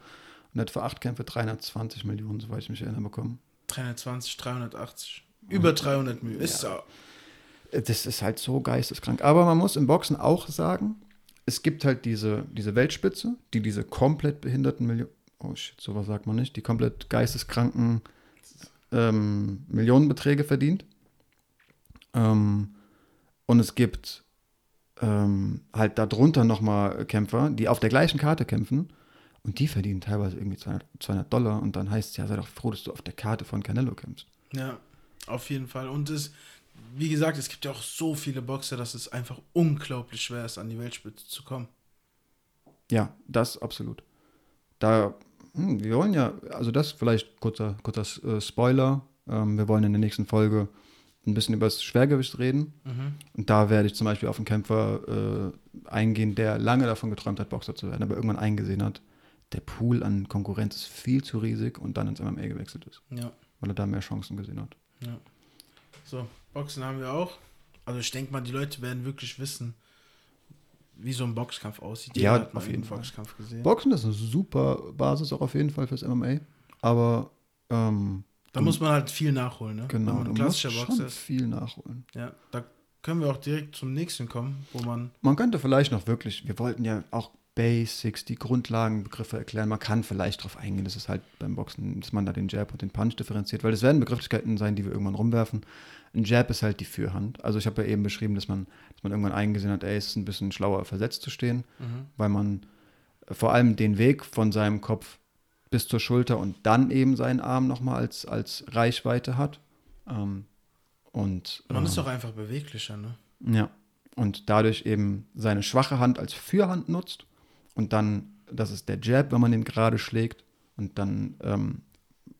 Und hat für acht Kämpfe 320 Millionen, soweit ich mich erinnere, bekommen. 320, 380. Über 300 Millionen. Ist so. Das ist halt so geisteskrank. Aber man muss im Boxen auch sagen, es gibt halt diese, diese Weltspitze, die diese komplett behinderten Millionen, oh shit, sowas sagt man nicht, die komplett geisteskranken ähm, Millionenbeträge verdient. Ähm, und es gibt ähm, halt darunter nochmal Kämpfer, die auf der gleichen Karte kämpfen und die verdienen teilweise irgendwie 200, 200 Dollar und dann heißt es ja, sei doch froh, dass du auf der Karte von Canelo kämpfst. Ja, auf jeden Fall. Und es, wie gesagt, es gibt ja auch so viele Boxer, dass es einfach unglaublich schwer ist, an die Weltspitze zu kommen. Ja, das absolut. Da, hm, wir wollen ja, also das vielleicht kurzer, kurzer äh, Spoiler. Ähm, wir wollen in der nächsten Folge ein bisschen über das Schwergewicht reden. Und da werde ich zum Beispiel auf einen Kämpfer äh, eingehen, der lange davon geträumt hat, Boxer zu werden, aber irgendwann eingesehen hat, der Pool an Konkurrenz ist viel zu riesig und dann ins MMA gewechselt ist, Ja, weil er da mehr Chancen gesehen hat. ja. So, Boxen haben wir auch. Also ich denke mal, die Leute werden wirklich wissen, wie so ein Boxkampf aussieht. Ja, hat auf jeden Fall. Boxkampf gesehen. Boxen ist eine super Basis auch auf jeden Fall fürs MMA, aber ähm, da muss man halt viel nachholen, ne? genau, musst klassischer schon ist. viel nachholen. Ja, da können wir auch direkt zum nächsten kommen, wo man. Man könnte vielleicht noch wirklich, wir wollten ja auch Basics, die Grundlagenbegriffe erklären. Man kann vielleicht darauf eingehen, dass es halt beim Boxen, dass man da den Jab und den Punch differenziert, weil das werden Begrifflichkeiten sein, die wir irgendwann rumwerfen. Ein Jab ist halt die Fürhand. Also ich habe ja eben beschrieben, dass man, dass man irgendwann eingesehen hat, ey, es ist ein bisschen schlauer versetzt zu stehen, weil man vor allem den Weg von seinem Kopf bis zur Schulter und dann eben seinen Arm nochmal als, als Reichweite hat. Ähm, und Man ähm, ist auch einfach beweglicher, ne? ja. Und dadurch eben seine schwache Hand als Fürhand nutzt. Und dann, das ist der Jab, wenn man den gerade schlägt. Und dann ähm,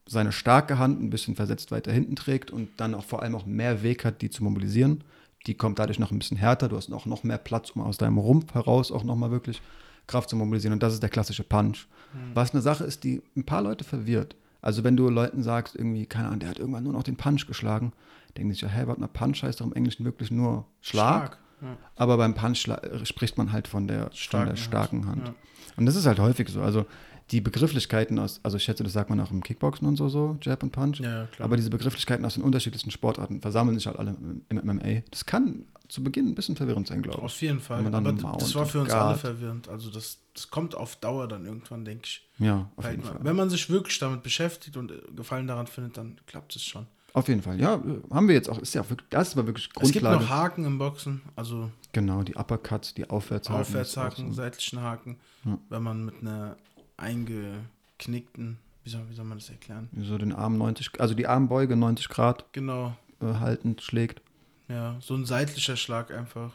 seine starke Hand ein bisschen versetzt weiter hinten trägt und dann auch vor allem auch mehr Weg hat, die zu mobilisieren. Die kommt dadurch noch ein bisschen härter. Du hast auch noch mehr Platz, um aus deinem Rumpf heraus auch nochmal wirklich Kraft zu mobilisieren. Und das ist der klassische Punch. Was eine Sache ist, die ein paar Leute verwirrt. Also wenn du Leuten sagst, irgendwie, keine Ahnung, der hat irgendwann nur noch den Punch geschlagen, denken die sich ja, hey, warte mal, Punch heißt doch im Englischen wirklich nur Schlag. Schlag. Ja. Aber beim Punch spricht man halt von der Starken von der starken Hand. Ja. Und das ist halt häufig so. Also die Begrifflichkeiten aus, also ich schätze, das sagt man auch im Kickboxen und so, so, Jab und Punch. Ja. Aber diese Begrifflichkeiten aus den unterschiedlichsten Sportarten versammeln sich halt alle im, MMA. Das kann zu Beginn ein bisschen verwirrend sein, glaube ich. Auf jeden Fall. Aber das war für uns alle Guard- verwirrend. Also das, das kommt auf Dauer dann irgendwann, denke ich. Ja, auf Halt jeden mal. Fall. Wenn man sich wirklich damit beschäftigt und äh, Gefallen daran findet, dann klappt es schon. Auf jeden Fall. Ja, haben wir jetzt auch. Ist ja auch wirklich, das war wirklich Es gibt Grundlage. noch Haken im Boxen, also genau, die Uppercuts, die Aufwärtshaken. auch Aufwärtshaken, so. seitlichen Haken. Ja. Wenn man mit einer eingeknickten, wie soll, wie soll man das erklären? So den Arm 90, also die Armbeuge 90 Grad Genau, äh, haltend schlägt. ja, so ein seitlicher Schlag einfach.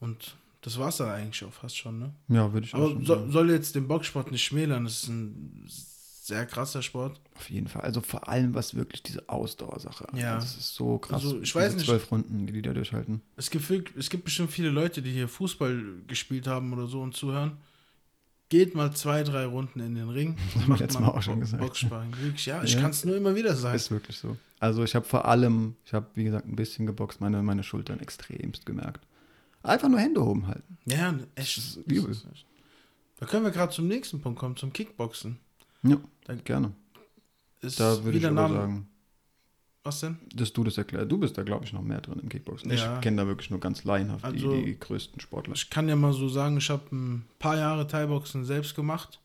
Und das war es dann eigentlich auch fast schon, ne? Ja, würde ich auch Aber schon so, sagen. soll jetzt den Boxsport nicht schmälern, das ist ein sehr krasser Sport. Auf jeden Fall. Also vor allem, was wirklich diese Ausdauersache. Ja. Das ist so krass. Also, ich diese weiß nicht- Zwölf Runden, die die da durchhalten. Es gibt, es gibt bestimmt viele Leute, die hier Fußball gespielt haben oder so und zuhören. Geht mal zwei, drei Runden in den Ring. haben wir letztes Mal auch schon gesagt. Boxsparring. Wirklich, ja, ich Ja. kann es nur immer wieder sagen. Ist wirklich so. Also ich habe vor allem, ich habe wie gesagt ein bisschen geboxt, meine, meine Schultern extremst gemerkt. Einfach nur Hände oben halten. Ja, echt. Das übel. das. Da können wir gerade zum nächsten Punkt kommen, zum Kickboxen. Ja, Dann gerne. Da würde ich aber Name. sagen, Was denn? dass du das erklärst. Du bist da, glaube ich, noch mehr drin im Kickboxen. Ja. Ich kenne da wirklich nur ganz laienhaft Also- die, die größten Sportler. Ich kann ja mal so sagen, ich habe ein paar Jahre Thai-Boxen selbst gemacht.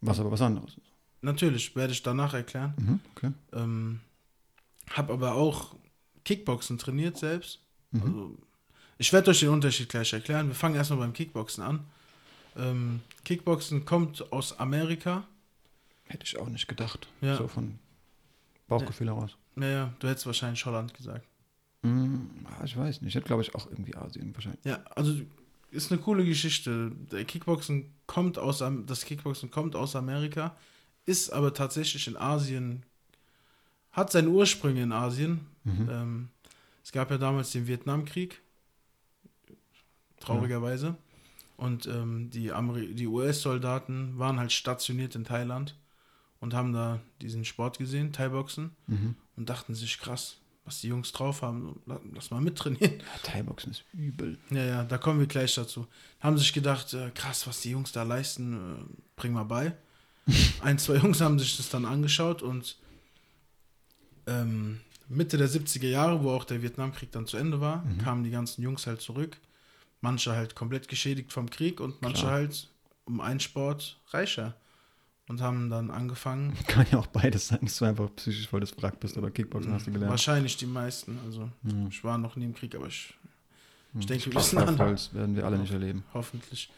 Was aber was anderes ist. Natürlich, werde ich danach erklären. Mhm, okay. Ähm, habe aber auch Kickboxen trainiert selbst. Mhm. Also, ich werde euch den Unterschied gleich erklären. Wir fangen erstmal beim Kickboxen an. Ähm, Kickboxen kommt aus Amerika. Hätte ich auch nicht gedacht. Ja. So von Bauchgefühl heraus. Naja, du hättest wahrscheinlich Holland gesagt. Ah, ich weiß nicht. Ich hätte, glaube ich, auch irgendwie Asien wahrscheinlich. Ja, also ist eine coole Geschichte. Der Kickboxen kommt aus das Kickboxen kommt aus Amerika, ist aber tatsächlich in Asien, hat seine Ursprünge in Asien. Mhm. Ähm, es gab ja damals den Vietnamkrieg, traurigerweise. Und ähm, die, Ameri- die US-Soldaten waren halt stationiert in Thailand und haben da diesen Sport gesehen, Thai-Boxen, Mhm. und dachten sich, krass, was die Jungs drauf haben, la- lass mal mittrainieren. Ja, Thai-Boxen ist übel. Ja, ja, da kommen wir gleich dazu. Haben sich gedacht, äh, krass, was die Jungs da leisten, äh, bring mal bei. Ein, zwei Jungs haben sich das dann angeschaut und ähm, Mitte der 70er Jahre, wo auch der Vietnamkrieg dann zu Ende war, Mhm. kamen die ganzen Jungs halt zurück. Manche halt komplett geschädigt vom Krieg und manche Klar. halt um einen Sport reicher. Und haben dann angefangen, Kann ja auch beides sein, dass du einfach psychisch voll des Wrack bist, aber Kickboxen hast du gelernt. wahrscheinlich die meisten. Also Mhm. ich war noch nie im Krieg, aber ich Mhm. denke, wir wissen alle. Volz werden wir alle nicht erleben. Hoffentlich.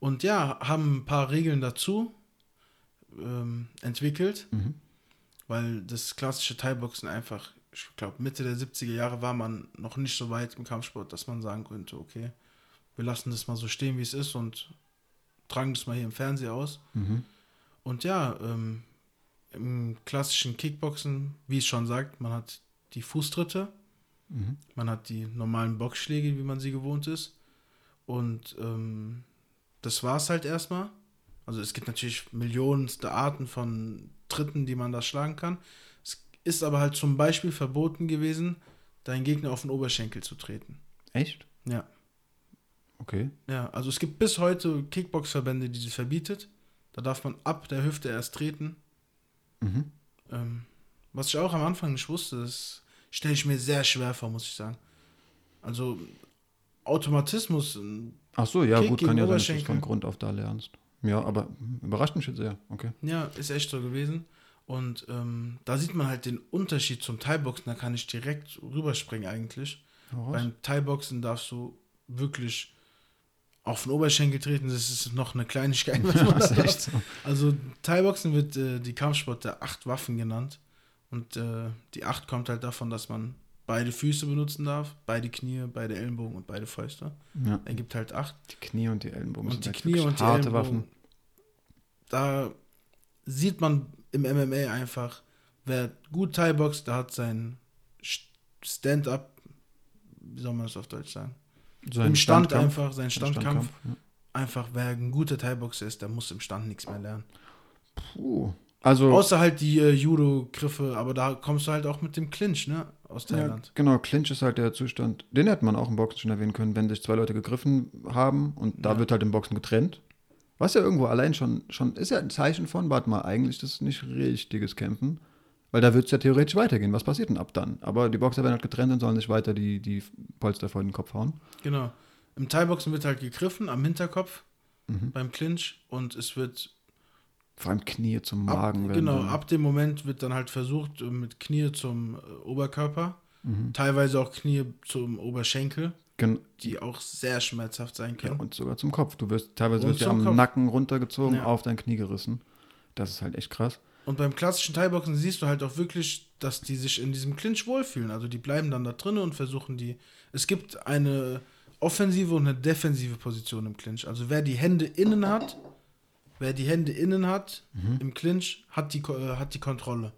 Und ja, haben ein paar Regeln dazu ähm, entwickelt, Mhm. weil das klassische Thai-Boxen einfach, ich glaube, Mitte der 70er Jahre war man noch nicht so weit im Kampfsport, dass man sagen könnte, okay, wir lassen das mal so stehen, wie es ist und tragen das mal hier im Fernsehen aus. Mhm. Und ja, ähm, im klassischen Kickboxen, wie es schon sagt, man hat die Fußtritte, Mhm. man hat die normalen Boxschläge, wie man sie gewohnt ist. Und ähm, das war es halt erstmal. Also es gibt natürlich millionenste Arten von Tritten, die man da schlagen kann. Es ist aber halt zum Beispiel verboten gewesen, deinen Gegner auf den Oberschenkel zu treten. Echt? Ja. Okay. Ja, also es gibt bis heute Kickbox-Verbände, die das verbietet. Da darf man ab der Hüfte erst treten. Mhm. Ähm, was ich auch am Anfang nicht wusste, das stelle ich mir sehr schwer vor, muss ich sagen. Also Automatismus, Ach so, ja, Kick gut, kann ja sein, dass du von Grund auf da lernst. Ja, aber überrascht mich jetzt sehr. Okay. ja, ist echt so gewesen. Und ähm, da sieht man halt den Unterschied zum Thai-Boxen, da kann ich direkt rüberspringen eigentlich. Beim Thai-Boxen darfst du wirklich auf den Oberschenkel treten, das ist noch eine Kleinigkeit. Was man das da so. Also Thai-Boxen wird äh, die Kampfsport der acht Waffen genannt. Und äh, die acht kommt halt davon, dass man beide Füße benutzen darf, beide Knie, beide Ellenbogen und beide Fäuste. Ja, Ergibt halt acht. die Knie und die Ellenbogen Und die sind halt Knie und die harte. Waffen. Da sieht man im MMA einfach, wer gut Thai boxt, der hat sein Stand-up, wie soll man das auf Deutsch sagen? So Im Stand Standkampf. einfach, sein Ein Standkampf. ja. Einfach, wer ein guter Thai-Boxer ist, der muss im Stand nichts mehr lernen. Puh. Also, Außer halt die äh, Judo-Griffe, aber da kommst du halt auch mit dem Clinch, ne? Aus ja, Thailand. genau, Clinch ist halt der Zustand, den hätte man auch im Boxen schon erwähnen können, wenn sich zwei Leute gegriffen haben und da Ja. wird halt im Boxen getrennt. Was ja irgendwo allein schon, schon ist ja ein Zeichen von, warte mal, eigentlich das ist nicht richtiges Kämpfen. Weil da wird es ja theoretisch weitergehen. Was passiert denn ab dann? Aber die Boxer werden halt getrennt und sollen sich weiter die, die Polster vor den Kopf hauen. Genau. Im Thai-Boxen wird halt gegriffen am Hinterkopf Mhm. beim Clinch und es wird Vor allem Knie zum ab, Magen. werden genau, dann- ab dem Moment wird dann halt versucht, äh, mit Knie zum äh, Oberkörper, Mhm. teilweise auch Knie zum Oberschenkel, Gen die auch sehr schmerzhaft sein ja, können. und sogar zum Kopf. Du wirst teilweise wirst ja am Kopf. Nacken runtergezogen, Ja. auf dein Knie gerissen. Das ist halt echt krass. Und beim klassischen Thai-Boxen siehst du halt auch wirklich, dass die sich in diesem Clinch wohlfühlen. Also die bleiben dann da drinnen und versuchen die. Es gibt eine offensive und eine defensive Position im Clinch. Also wer die Hände innen hat, wer die Hände innen hat Mhm. im Clinch, hat die, äh, hat die Kontrolle.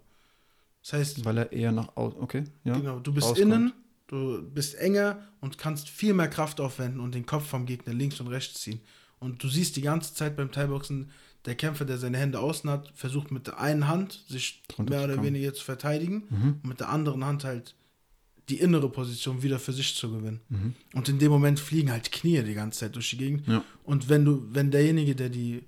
Das heißt, Weil er eher nach außen. Okay, ja. genau, du bist rauskommt. innen, du bist enger und kannst viel mehr Kraft aufwenden und den Kopf vom Gegner links und rechts ziehen. Und du siehst die ganze Zeit beim Thai-Boxen, der Kämpfer, der seine Hände außen hat, versucht mit der einen Hand sich Drunter mehr oder weniger zu verteidigen Mhm. und mit der anderen Hand halt die innere Position wieder für sich zu gewinnen. Mhm. Und in dem Moment fliegen halt Knie die ganze Zeit durch die Gegend. Ja. Und wenn du, wenn derjenige, der die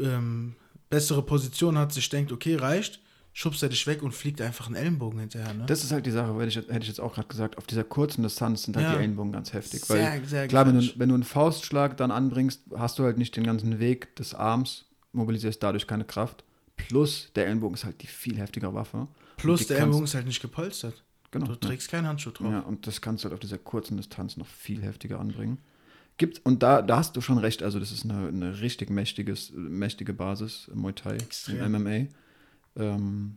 ähm, bessere Position hat, sich denkt, okay, reicht, schubst er dich weg und fliegt einfach einen Ellenbogen hinterher. Ne? Das ist halt die Sache, weil ich, hätte ich jetzt auch gerade gesagt, auf dieser kurzen Distanz sind halt Ja. die Ellenbogen ganz heftig. sehr, weil sehr klar, wenn du, wenn du einen Faustschlag dann anbringst, hast du halt nicht den ganzen Weg des Arms, mobilisierst dadurch keine Kraft. Plus der Ellenbogen ist halt die viel heftigere Waffe. Plus der Ellenbogen ist halt nicht gepolstert. Genau. Du trägst keinen Handschuh drauf. Ja, und das kannst du halt auf dieser kurzen Distanz noch viel heftiger anbringen. Gibt, und da, da hast du schon recht, also das ist eine, eine richtig mächtiges, mächtige Basis im Muay Thai, Extrem. im MMA. Ähm,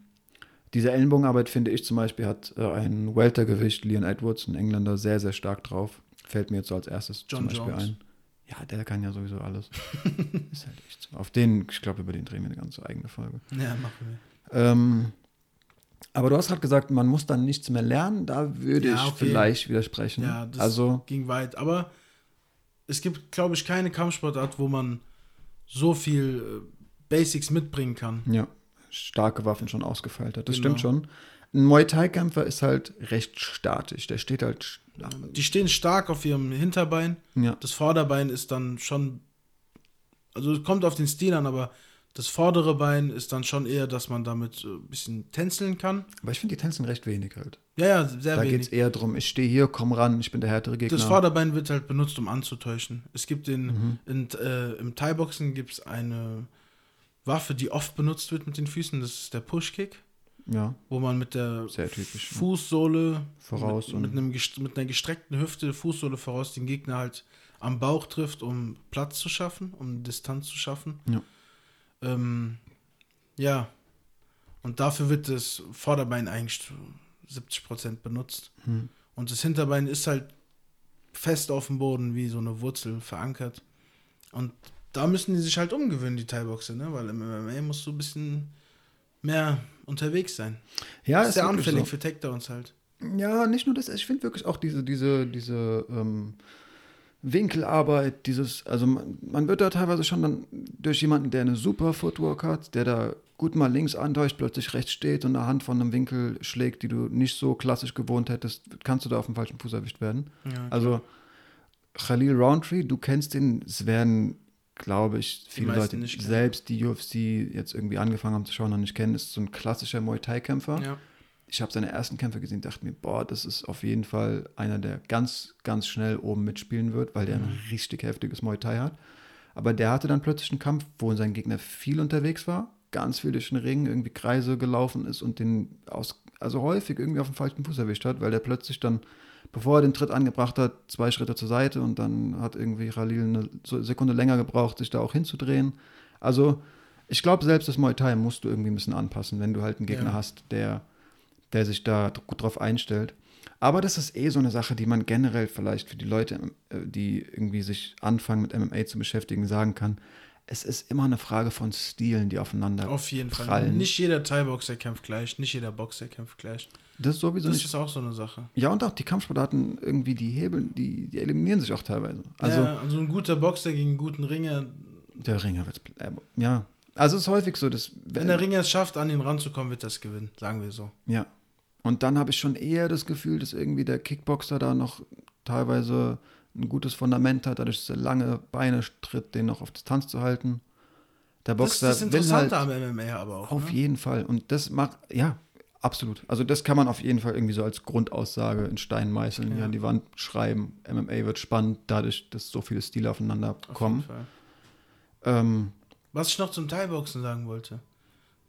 diese Ellenbogenarbeit, finde ich zum Beispiel, hat äh, ein Weltergewicht, Leon Edwards, ein Engländer, sehr, sehr stark drauf. Fällt mir jetzt so als erstes John zum Beispiel Jones. ein. Ja, der kann ja sowieso alles. ist halt echt so. Auf den, ich glaube, über den drehen wir eine ganze eigene Folge. Ja, machen wir. Ähm, aber du hast gerade gesagt, man muss dann nichts mehr lernen. Da würde Ja, ich okay. vielleicht widersprechen. Ja, das also, ging weit. Aber es gibt, glaube ich, keine Kampfsportart, wo man so viel äh, Basics mitbringen kann. ja, starke Waffen schon ausgefeilt hat. Das Genau. stimmt schon. Ein Muay Thai-Kämpfer ist halt recht statisch. Der steht halt. Die stehen stark auf ihrem Hinterbein. Ja, Das Vorderbein ist dann schon, also es kommt auf den Stil an, aber das vordere Bein ist dann schon eher, dass man damit äh, ein bisschen tänzeln kann. aber ich finde, die tänzeln recht wenig halt. Ja, ja, sehr da geht wenig. es eher darum, ich stehe hier, komm ran, ich bin der härtere Gegner. Das Vorderbein wird halt benutzt, um anzutäuschen. Es gibt den, Mhm. in, äh, im Thai-Boxen gibt es eine Waffe, die oft benutzt wird mit den Füßen, das ist der Push-Kick, Ja, wo man mit der sehr typisch. Fußsohle Voraus mit, und- mit, einem, mit einer gestreckten Hüfte, Fußsohle voraus, den Gegner halt am Bauch trifft, um Platz zu schaffen, um Distanz zu schaffen. Ja. Ähm, ja. Und dafür wird das Vorderbein eigentlich zu 70% benutzt. Hm. Und das Hinterbein ist halt fest auf dem Boden, wie so eine Wurzel verankert. Und da müssen die sich halt umgewöhnen, die Thai-Boxer, ne? Weil im MMA musst du ein bisschen mehr unterwegs sein. Ja, ist sehr wirklich anfällig so. für Takedowns halt. Ja, nicht nur das, ich finde wirklich auch diese, diese, diese ähm, Winkelarbeit, dieses, also man, man wird da teilweise schon dann durch jemanden, der eine super Footwork hat, der da gut mal links andeucht, plötzlich rechts steht und eine Hand von einem Winkel schlägt, die du nicht so klassisch gewohnt hättest, kannst du da auf dem falschen Fuß erwischt werden. Ja, Also Khalil Roundtree, du kennst ihn, es werden, glaube ich, viele Leute, nicht selbst die UFC jetzt irgendwie angefangen haben zu schauen, noch nicht kennen, ist so ein klassischer Muay Thai-Kämpfer ja. ich habe seine ersten Kämpfe gesehen, dachte mir, boah, das ist auf jeden Fall einer, der ganz, ganz schnell oben mitspielen wird, weil der ein richtig heftiges Muay Thai hat. Aber der hatte dann plötzlich einen Kampf, wo sein Gegner viel unterwegs war, ganz viel durch den Ring, irgendwie Kreise gelaufen ist und den aus, also häufig irgendwie auf dem falschen Fuß erwischt hat, weil der plötzlich dann, bevor er den Tritt angebracht hat, zwei Schritte zur Seite und dann hat irgendwie Khalil eine Sekunde länger gebraucht, sich da auch hinzudrehen. Also ich glaube, selbst das Muay Thai musst du irgendwie ein bisschen anpassen, wenn du halt einen Gegner Ja. hast, der der sich da gut drauf einstellt. Aber das ist eh so eine Sache, die man generell vielleicht für die Leute, äh, die irgendwie sich anfangen mit MMA zu beschäftigen, sagen kann. Es ist immer eine Frage von Stilen, die aufeinander Auf jeden Fall. prallen. Nicht jeder Thai-Boxer kämpft gleich, nicht jeder Boxer kämpft gleich. Das ist sowieso Das nicht. ist auch so eine Sache. Ja, und auch die Kampfsportarten, irgendwie die Hebel, die, die eliminieren sich auch teilweise. Also ja, also ein guter Boxer gegen einen guten Ringer, der Ringer wird. Äh, ja, Also es ist häufig so, dass Wenn der Ringer es schafft, an ihn ranzukommen, wird das gewinnen, sagen wir so. Ja. Und dann habe ich schon eher das Gefühl, dass irgendwie der Kickboxer da noch teilweise ein gutes Fundament hat, dadurch, dass er lange Beine tritt, den noch auf Distanz zu halten. Der Das Boxer ist das will halt Interessante am MMA aber auch. auf ne? jeden Fall. Und das macht, ja, absolut. Also das kann man auf jeden Fall irgendwie so als Grundaussage in Stein meißeln, hier Ja. an die Wand schreiben. MMA wird spannend, dadurch, dass so viele Stile aufeinander Auf kommen. jeden Fall. Ähm, Was ich noch zum Thai-Boxen sagen wollte.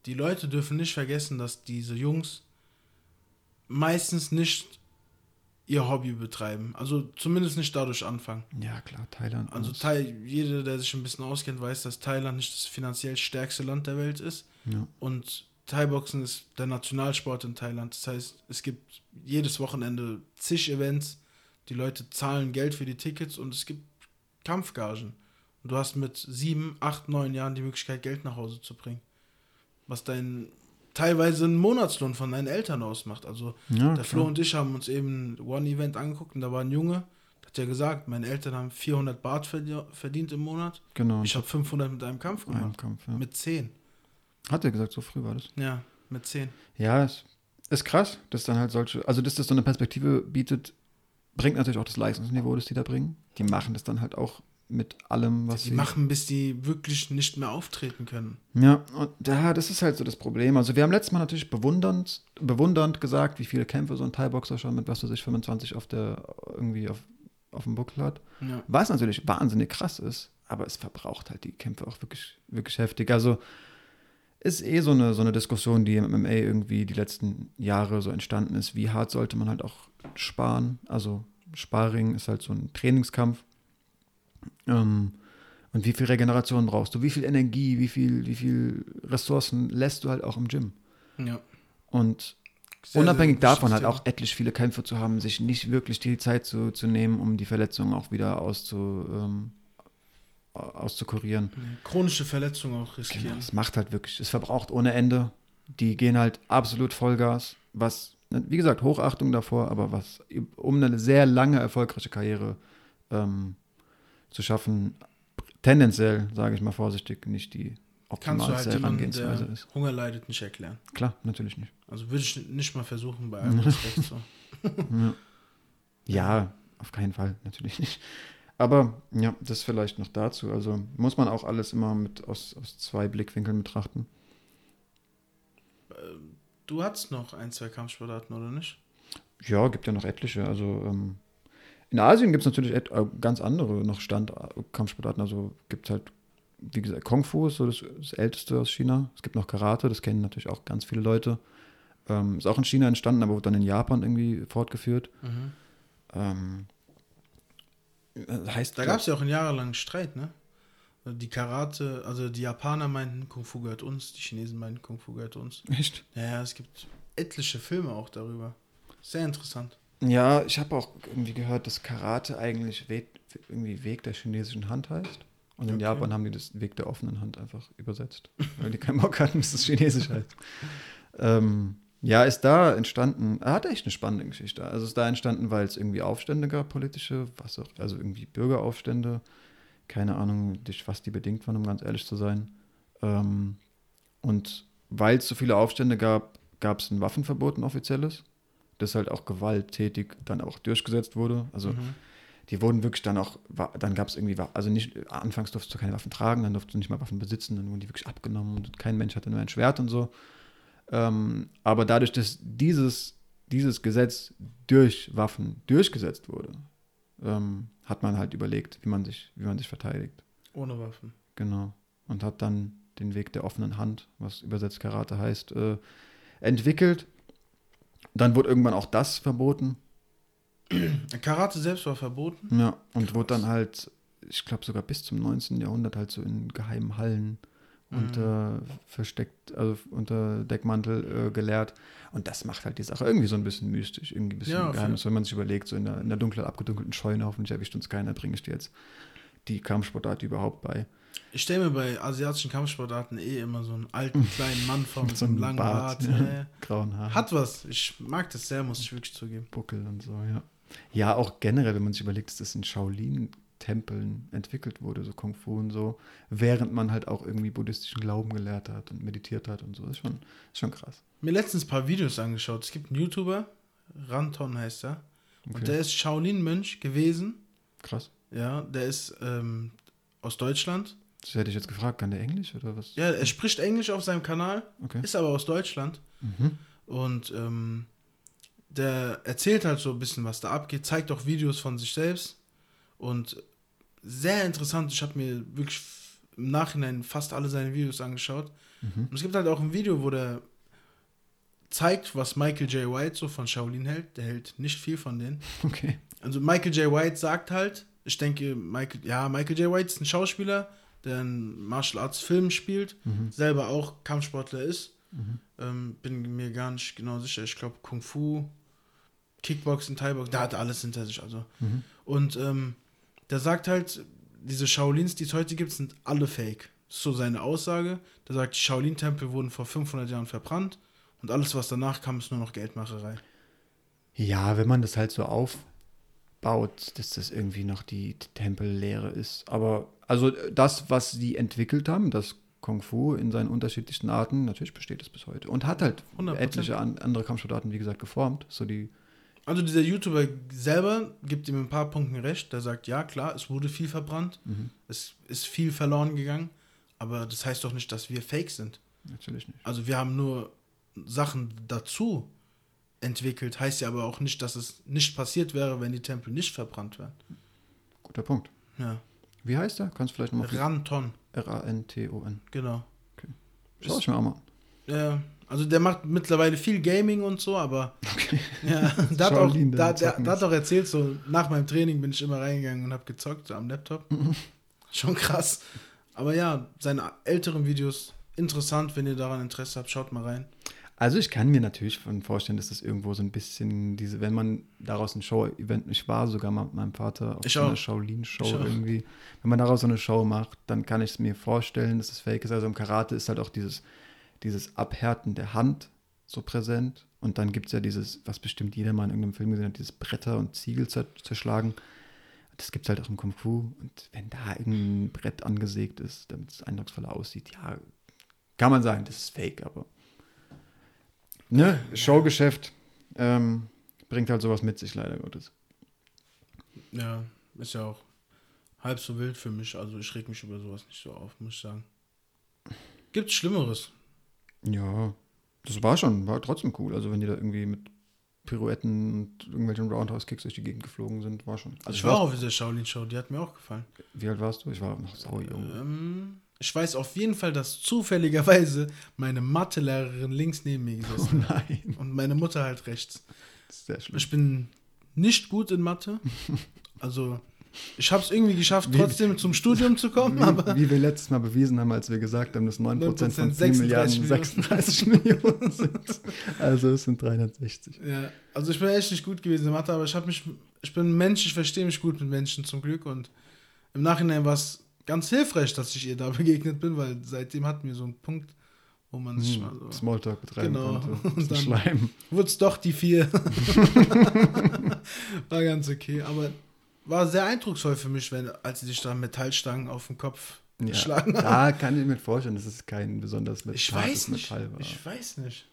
Die Leute dürfen nicht vergessen, dass diese Jungs meistens nicht ihr Hobby betreiben. Also zumindest nicht dadurch anfangen. ja, klar, Thailand. Also. Thai, jeder, der sich ein bisschen auskennt, weiß, dass Thailand nicht das finanziell stärkste Land der Welt ist. ja. Und Thai-Boxen ist der Nationalsport in Thailand. Das heißt, es gibt jedes Wochenende zig Events. Die Leute zahlen Geld für die Tickets und es gibt Kampfgagen. Und du hast mit sieben, acht, neun Jahren die Möglichkeit, Geld nach Hause zu bringen. Was dein teilweise einen Monatslohn von deinen Eltern ausmacht. Also ja der Flo klar. und ich haben uns eben One Event angeguckt und da war ein Junge, der hat ja gesagt, meine Eltern haben 400 Baht verdi- verdient im Monat. Genau. Ich habe 500 mit einem Kampf gemacht. Kampf, ja. Mit 10. Hat er gesagt, so früh war das. Ja, mit 10. Ja, es ist krass, dass dann halt solche, also dass das so eine Perspektive bietet, bringt natürlich auch das Leistungsniveau, das die da bringen. Die machen das dann halt auch mit allem, was Die sie machen, bis die wirklich nicht mehr auftreten können. Ja, und ja, das ist halt so das Problem. Also wir haben letztes Mal natürlich bewundernd, bewundernd gesagt, wie viele Kämpfe so ein Thai-Boxer schon mit, was weiß ich, 25 auf der, irgendwie auf, auf dem Buckel hat. Ja. Was natürlich wahnsinnig krass ist, aber es verbraucht halt die Kämpfe auch wirklich, wirklich heftig. Also ist eh so eine, so eine Diskussion, die im MMA irgendwie die letzten Jahre so entstanden ist. Wie hart sollte man halt auch sparen? Also Sparring ist halt so ein Trainingskampf. Ähm, und wie viel Regeneration brauchst du? Wie viel Energie, wie viel, wie viel Ressourcen lässt du halt auch im Gym? ja. Und Sehr, unabhängig sehr davon halt auch etlich viele Kämpfe zu haben, sich nicht wirklich die Zeit zu, zu nehmen, um die Verletzungen auch wieder auszu, ähm, auszukurieren. Chronische Verletzungen auch Genau, riskieren. es macht halt wirklich, es verbraucht ohne Ende. Die gehen halt absolut Vollgas, was, ne, wie gesagt, Hochachtung davor, aber was, um eine sehr lange erfolgreiche Karriere ähm, zu schaffen, tendenziell, sage ich mal vorsichtig, nicht die Kannst du halt optimalste jemanden, Herangehensweise ist. Hunger leidet, nicht erklären. Klar, natürlich nicht. Also würde ich nicht mal versuchen, bei allem Respekt so. Ja. ja, auf keinen Fall, natürlich nicht. Aber ja, das vielleicht noch dazu. Also muss man auch alles immer mit aus, aus zwei Blickwinkeln betrachten. Du hattest noch ein, zwei Kampfsportarten, oder nicht? Ja, gibt ja noch etliche. Also ähm, in Asien gibt es natürlich äh, ganz andere noch Stand-Kampfsportarten. Also gibt es halt, wie gesagt, Kung Fu ist so das, das älteste aus China. Es gibt noch Karate, das kennen natürlich auch ganz viele Leute. Ähm, ist auch in China entstanden, aber wurde dann in Japan irgendwie fortgeführt. Mhm. Ähm, äh, heißt, Da gab es ja auch einen jahrelangen Streit, ne? Die Karate, also die Japaner meinten, Kung Fu gehört uns, die Chinesen meinten, Kung Fu gehört uns. Echt? Ja, ja, es gibt etliche Filme auch darüber. Sehr interessant. Ja, ich habe auch irgendwie gehört, dass Karate eigentlich Weg, irgendwie Weg der chinesischen Hand heißt. Und in Okay. Japan haben die das Weg der offenen Hand einfach übersetzt, weil die keinen Bock hatten, dass es chinesisch heißt. ähm, ja, ist da entstanden, er hat echt eine spannende Geschichte. Also ist da entstanden, weil es irgendwie Aufstände gab, politische, was auch, also irgendwie Bürgeraufstände. Keine Ahnung, was die bedingt waren, um ganz ehrlich zu sein. Ähm, und weil es so viele Aufstände gab, gab es ein Waffenverbot, ein offizielles, das halt auch gewalttätig dann auch durchgesetzt wurde. Also Mhm. die wurden wirklich dann auch, dann gab es irgendwie, also nicht, anfangs durfst du keine Waffen tragen, dann durfst du nicht mal Waffen besitzen, dann wurden die wirklich abgenommen und kein Mensch hatte nur ein Schwert und so. Ähm, aber dadurch, dass dieses, dieses Gesetz durch Waffen durchgesetzt wurde, ähm, hat man halt überlegt, wie man sich, wie man sich verteidigt. Ohne Waffen. Genau. Und hat dann den Weg der offenen Hand, was übersetzt Karate heißt, äh, entwickelt. Dann wurde irgendwann auch das verboten. Karate selbst war verboten. Ja, und Krass. wurde dann halt, ich glaube sogar bis zum 19. Jahrhundert halt so in geheimen Hallen Mhm. Unter versteckt, also unter Deckmantel äh, gelehrt. Und das macht halt die Sache irgendwie so ein bisschen mystisch, irgendwie ein bisschen Ja, geheimnis, wenn man sich überlegt, so in der, in der dunkel abgedunkelten Scheune, hoffentlich erwischt uns keiner, bringe ich dir jetzt die Kampfsportart überhaupt bei. Ich stelle mir bei asiatischen Kampfsportarten eh immer so einen alten kleinen Mann vor mit so einem langen Bart. Ja, ja. grauen Haaren. Hat was. Ich mag das sehr, muss ich wirklich zugeben. Buckel und so, ja. Ja, auch generell, wenn man sich überlegt, dass das in Tempeln entwickelt wurde, so Kung Fu und so, während man halt auch irgendwie buddhistischen Glauben gelehrt hat und meditiert hat und so. Ist schon, ist schon krass. Mir letztens ein paar Videos angeschaut. Es gibt einen YouTuber, Ranton heißt er. Okay. Und der ist Shaolin-Mönch gewesen. Krass. Ja, der ist ähm, aus Deutschland. Das hätte ich jetzt gefragt, kann der Englisch oder was? Ja, er spricht Englisch auf seinem Kanal, Okay. ist aber aus Deutschland. Mhm. Und ähm, der erzählt halt so ein bisschen, was da abgeht, zeigt auch Videos von sich selbst. Und sehr interessant, ich habe mir wirklich im Nachhinein fast alle seine Videos angeschaut. Mhm. Und es gibt halt auch ein Video, wo der zeigt, was Michael J. White so von Shaolin hält. Der hält nicht viel von denen. Okay. Also Michael J. White sagt halt, ich denke, Michael, ja, Michael J. White ist ein Schauspieler, der in Martial Arts Filmen spielt, Mhm. selber auch Kampfsportler ist. Mhm. Ähm, bin mir gar nicht genau sicher. Ich glaube, Kung Fu, Kickboxen, Thai-Boxen, da hat er alles hinter sich. Also. Mhm. Und ähm, der sagt halt, diese Shaolins, die es heute gibt, sind alle fake. Das ist so seine Aussage. Der sagt, die Shaolin-Tempel wurden vor 500 Jahren verbrannt und alles, was danach kam, ist nur noch Geldmacherei. Ja, wenn man das halt so aufbaut, dass das irgendwie noch die Tempellehre ist. Aber also das, was sie entwickelt haben, das Kung Fu in seinen unterschiedlichsten Arten, natürlich besteht es bis heute. Und hat halt 100%. etliche an, andere Kampfsportarten, wie gesagt, geformt. So die, Also dieser YouTuber selber gibt ihm ein paar Punkten recht. Der sagt, ja klar, es wurde viel verbrannt, mhm, es ist viel verloren gegangen, aber das heißt doch nicht, dass wir fake sind. natürlich nicht. Also wir haben nur Sachen dazu entwickelt, heißt ja aber auch nicht, dass es nicht passiert wäre, wenn die Tempel nicht verbrannt wären. Guter Punkt. Ja. Wie heißt der? Kannst du vielleicht nochmal. Ranton, R-A-N-T-O-N. genau. Schau ich mir auch mal an. Ja, also der macht mittlerweile viel Gaming und so, aber Okay. ja, der hat, auch, Shaolin, der der hat auch erzählt, so nach meinem Training bin ich immer reingegangen und habe gezockt so am Laptop. Schon krass. Aber ja, seine älteren Videos, interessant, wenn ihr daran Interesse habt, schaut mal rein. Also ich kann mir natürlich vorstellen, dass das irgendwo so ein bisschen diese, wenn man daraus ein Show-Event, ich war sogar mal mit meinem Vater auf Ich so einer. Shaolin-Show irgendwie, wenn man daraus so eine Show macht, dann kann ich es mir vorstellen, dass es fake ist. Also im Karate ist halt auch dieses, dieses Abhärten der Hand so präsent und dann gibt es ja dieses, was bestimmt jeder mal in irgendeinem Film gesehen hat, dieses Bretter und Ziegel zer zerschlagen. Das gibt es halt auch im Kung Fu und wenn da irgendein Brett angesägt ist, damit es eindrucksvoller aussieht, ja, kann man sagen, das ist fake, aber Ne, Showgeschäft ähm, bringt halt sowas mit sich, leider Gottes. Ja, ist ja auch halb so wild für mich. Also ich reg mich über sowas nicht so auf, muss ich sagen. Gibt's Schlimmeres? Ja, das war schon, war trotzdem cool. Also wenn die da irgendwie mit Pirouetten und irgendwelchen Roundhouse-Kicks durch die Gegend geflogen sind, war schon. Also ich war auf dieser Shaolin-Show, die hat mir auch gefallen. Wie alt warst du? Ich war noch sau jung. Ähm, ich weiß auf jeden Fall, dass zufälligerweise meine Mathelehrerin links neben mir Oh gesessen hat. nein, Und meine Mutter halt rechts. sehr schlimm. Ich bin nicht gut in Mathe. Also, ich habe es irgendwie geschafft, Wie- trotzdem zum Studium zu kommen, aber Wie, wie wir letztes Mal bewiesen haben, als wir gesagt haben, dass 9% von 10 36 Milliarden Millionen. 36 Millionen sind. Also es sind 360. ja, also ich bin echt nicht gut gewesen in Mathe, aber ich mich, ich bin ein Mensch, ich verstehe mich gut mit Menschen zum Glück und im Nachhinein war es ganz hilfreich, dass ich ihr da begegnet bin, weil seitdem hatten wir so einen Punkt, wo man sich mal so, Hm, Smalltalk betreiben Genau. konnte. Und dann- Schleim. wurde es doch die vier. war ganz okay, aber war sehr eindrucksvoll für mich, wenn, als sie sich da Metallstangen auf den Kopf Ja, geschlagen haben. da kann ich mir vorstellen, dass es kein besonders mit Ich weiß nicht. Metall war. Ich weiß nicht.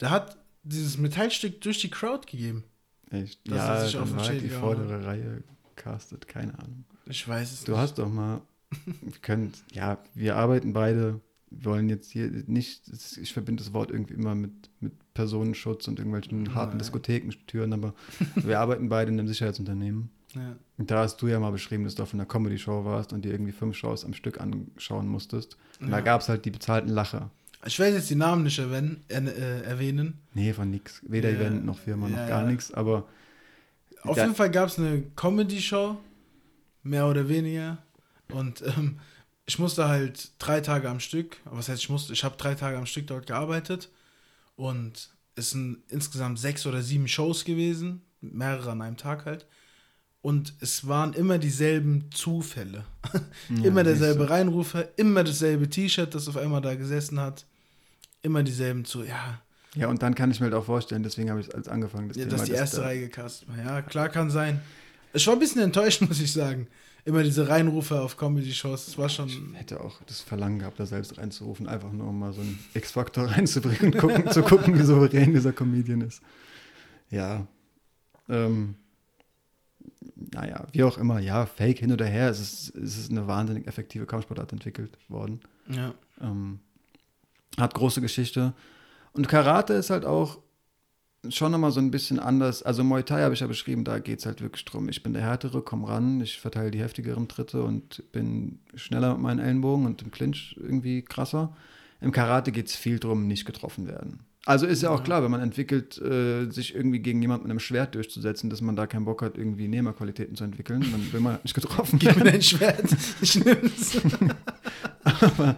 Der hat dieses Metallstück durch die Crowd gegeben. Echt? dass Ja, er sich auf den halt die vordere Reihe castet, keine Ahnung. Ich weiß es Du nicht. hast doch mal, wir können, ja, wir arbeiten beide, wir wollen jetzt hier nicht, ich verbinde das Wort irgendwie immer mit, mit Personenschutz und irgendwelchen harten Nein. Diskothekentüren, aber wir arbeiten beide in einem Sicherheitsunternehmen. Ja. Und da hast du ja mal beschrieben, dass du auf einer Comedy-Show warst und dir irgendwie fünf Shows am Stück anschauen musstest. Und da Ja. gab es halt die bezahlten Lacher. Ich werde jetzt die Namen nicht erwähnen. Äh, erwähnen. Nee, von nix. Weder Ja. Event noch Firma noch gar nichts, aber Auf Da- jeden Fall gab es eine Comedy-Show, mehr oder weniger. Und ähm, ich musste halt drei Tage am Stück, was heißt ich musste, ich habe drei Tage am Stück dort gearbeitet. Und es sind insgesamt sechs oder sieben Shows gewesen, mehrere an einem Tag halt. Und es waren immer dieselben Zufälle. Ja, immer derselbe. Reinrufer, immer dasselbe T-Shirt, das auf einmal da gesessen hat. Immer dieselben zu, ja, Ja, und dann kann ich mir halt auch vorstellen, deswegen habe ich als angefangen, das ja Thema, dass die erste da- Reihe gecastet war. Ja, klar kann sein. Ich war ein bisschen enttäuscht, muss ich sagen. Immer diese Reinrufe auf Comedy-Shows, das war schon. Ich hätte auch das Verlangen gehabt, da selbst reinzurufen, einfach nur um mal so einen X-Faktor reinzubringen und gucken, zu gucken, wie souverän dieser Comedian ist. Ja. Ähm, naja, wie auch immer, ja, Fake hin oder her, es ist, es ist eine wahnsinnig effektive Kampfsportart entwickelt worden. Ja. Ähm, hat große Geschichte. Und Karate ist halt auch schon nochmal so ein bisschen anders. Also Muay Thai habe ich ja beschrieben, da geht es halt wirklich drum. Ich bin der Härtere, komm ran, ich verteile die heftigeren Tritte und bin schneller mit meinen Ellenbogen und im Clinch irgendwie krasser. Im Karate geht es viel drum, nicht getroffen werden. Also ist ja auch klar, wenn man entwickelt, äh, sich irgendwie gegen jemanden mit einem Schwert durchzusetzen, dass man da keinen Bock hat, irgendwie Nehmerqualitäten zu entwickeln, dann will man halt nicht getroffen Gib mir dein Schwert. Ich nimm's. Aber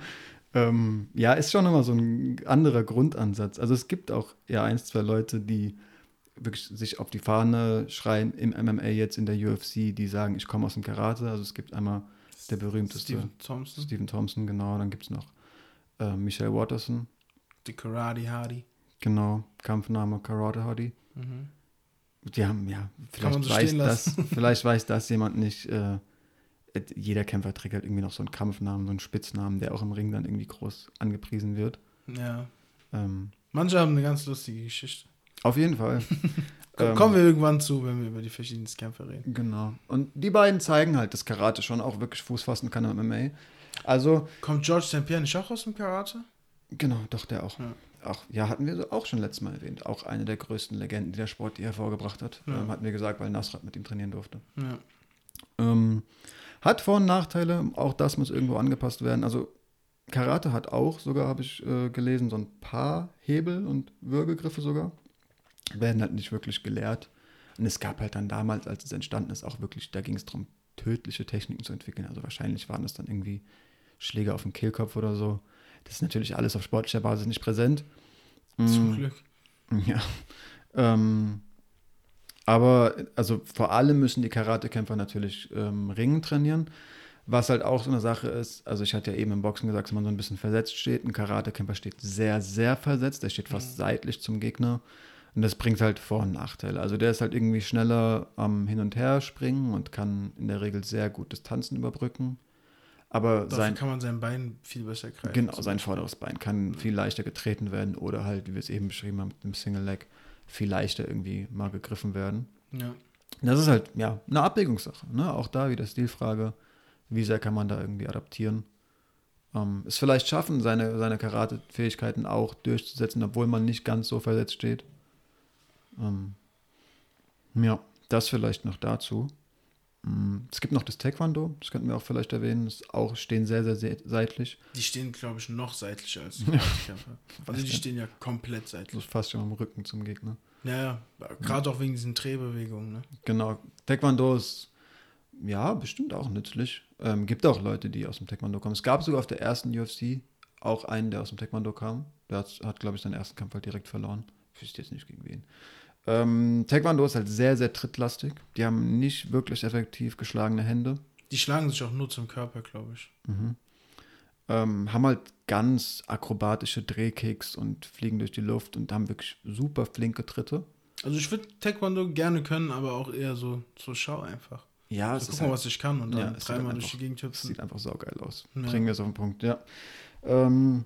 ähm, ja, ist schon immer so ein anderer Grundansatz. Also es gibt auch ja eins, zwei Leute, die wirklich sich auf die Fahne schreien im MMA jetzt in der UFC, die sagen, ich komme aus dem Karate. Also es gibt einmal der berühmteste Steven Thompson. Stephen Thompson, genau. Dann gibt es noch äh, Michelle Watterson, Die Karate Hardy. Genau, Kampfname Karate Hottie. Mhm. Die haben, ja, vielleicht so weiß das, vielleicht weiß das jemand nicht. Äh, jeder Kämpfer trägt halt irgendwie noch so einen Kampfnamen, so einen Spitznamen, der auch im Ring dann irgendwie groß angepriesen wird. Ja. Ähm, Manche haben eine ganz lustige Geschichte. auf jeden Fall. Ähm, Kommen wir irgendwann zu, wenn wir über die verschiedenen Kämpfe reden. Genau. Und die beiden zeigen halt, dass Karate schon auch wirklich Fuß fassen kann im MMA. Also, Kommt George St. Pierre nicht auch aus dem Karate? genau, doch, der auch. Ja. Auch, ja, hatten wir so auch schon letztes Mal erwähnt. Auch eine der größten Legenden, die der Sport je hervorgebracht hat. Ja. Ähm, hatten wir gesagt, weil Nasrat mit ihm trainieren durfte. Ja. Ähm, hat Vor- und Nachteile, auch das muss irgendwo angepasst werden. Also Karate hat auch, sogar habe ich äh, gelesen, so ein paar Hebel und Würgegriffe sogar. Werden halt nicht wirklich gelehrt. Und es gab halt dann damals, als es entstanden ist, auch wirklich, da ging es darum, tödliche Techniken zu entwickeln. Also wahrscheinlich waren es dann irgendwie Schläge auf den Kehlkopf oder so. Das ist natürlich alles auf sportlicher Basis nicht präsent. Zum Mm. Glück. Ja. Ähm, aber also vor allem müssen die Karatekämpfer natürlich ähm, Ringen trainieren. Was halt auch so eine Sache ist, also ich hatte ja eben im Boxen gesagt, dass man so ein bisschen versetzt steht. Ein Karatekämpfer steht sehr, sehr versetzt. Der steht fast seitlich zum Gegner. Und das bringt halt Vor- und Nachteile. Also der ist halt irgendwie schneller am Hin- und Her springen und kann in der Regel sehr gut Distanzen überbrücken. Aber Dafür sein, kann man sein Bein viel besser greifen. Genau, sein vorderes Bein kann viel leichter getreten werden oder halt, wie wir es eben beschrieben haben, mit dem Single Leg viel leichter irgendwie mal gegriffen werden. Ja. Das ist halt, ja, eine Abwägungssache. Ne? Auch da wieder Stilfrage, wie sehr kann man da irgendwie adaptieren. Ähm, es vielleicht schaffen, seine, seine Karate-Fähigkeiten auch durchzusetzen, obwohl man nicht ganz so versetzt steht. Ähm, ja, das vielleicht noch dazu. Mm, Es gibt noch das Taekwondo, das könnten wir auch vielleicht erwähnen. Das auch stehen sehr, sehr se- seitlich. Die stehen, glaube ich, noch seitlicher als die Karatekämpfer. Also die stehen ja komplett seitlich. fast schon am Rücken zum Gegner. Ja, ja. Gerade auch wegen diesen Drehbewegungen, ne? Genau. Taekwondo ist ja bestimmt auch nützlich. Ähm, gibt auch Leute, die aus dem Taekwondo kommen. Es gab sogar auf der ersten UFC auch einen, der aus dem Taekwondo kam. Der hat, hat glaube ich, seinen ersten Kampf halt direkt verloren. Ich wüsste jetzt nicht gegen wen. Ähm, Taekwondo ist halt sehr, sehr trittlastig. Die haben nicht wirklich effektiv geschlagene Hände. Die schlagen sich auch nur zum Körper, glaube ich. Ähm, haben halt ganz akrobatische Drehkicks und fliegen durch die Luft und haben wirklich super flinke Tritte. Also ich würde Taekwondo gerne können, aber auch eher so zur Schau einfach. Ja, So, guck mal, was ich kann und ja, dann es sieht dreimal halt durch die Gegend Das hüpfen. sieht einfach saugeil aus. Ja. Bringen wir es auf den Punkt, ja. Ähm,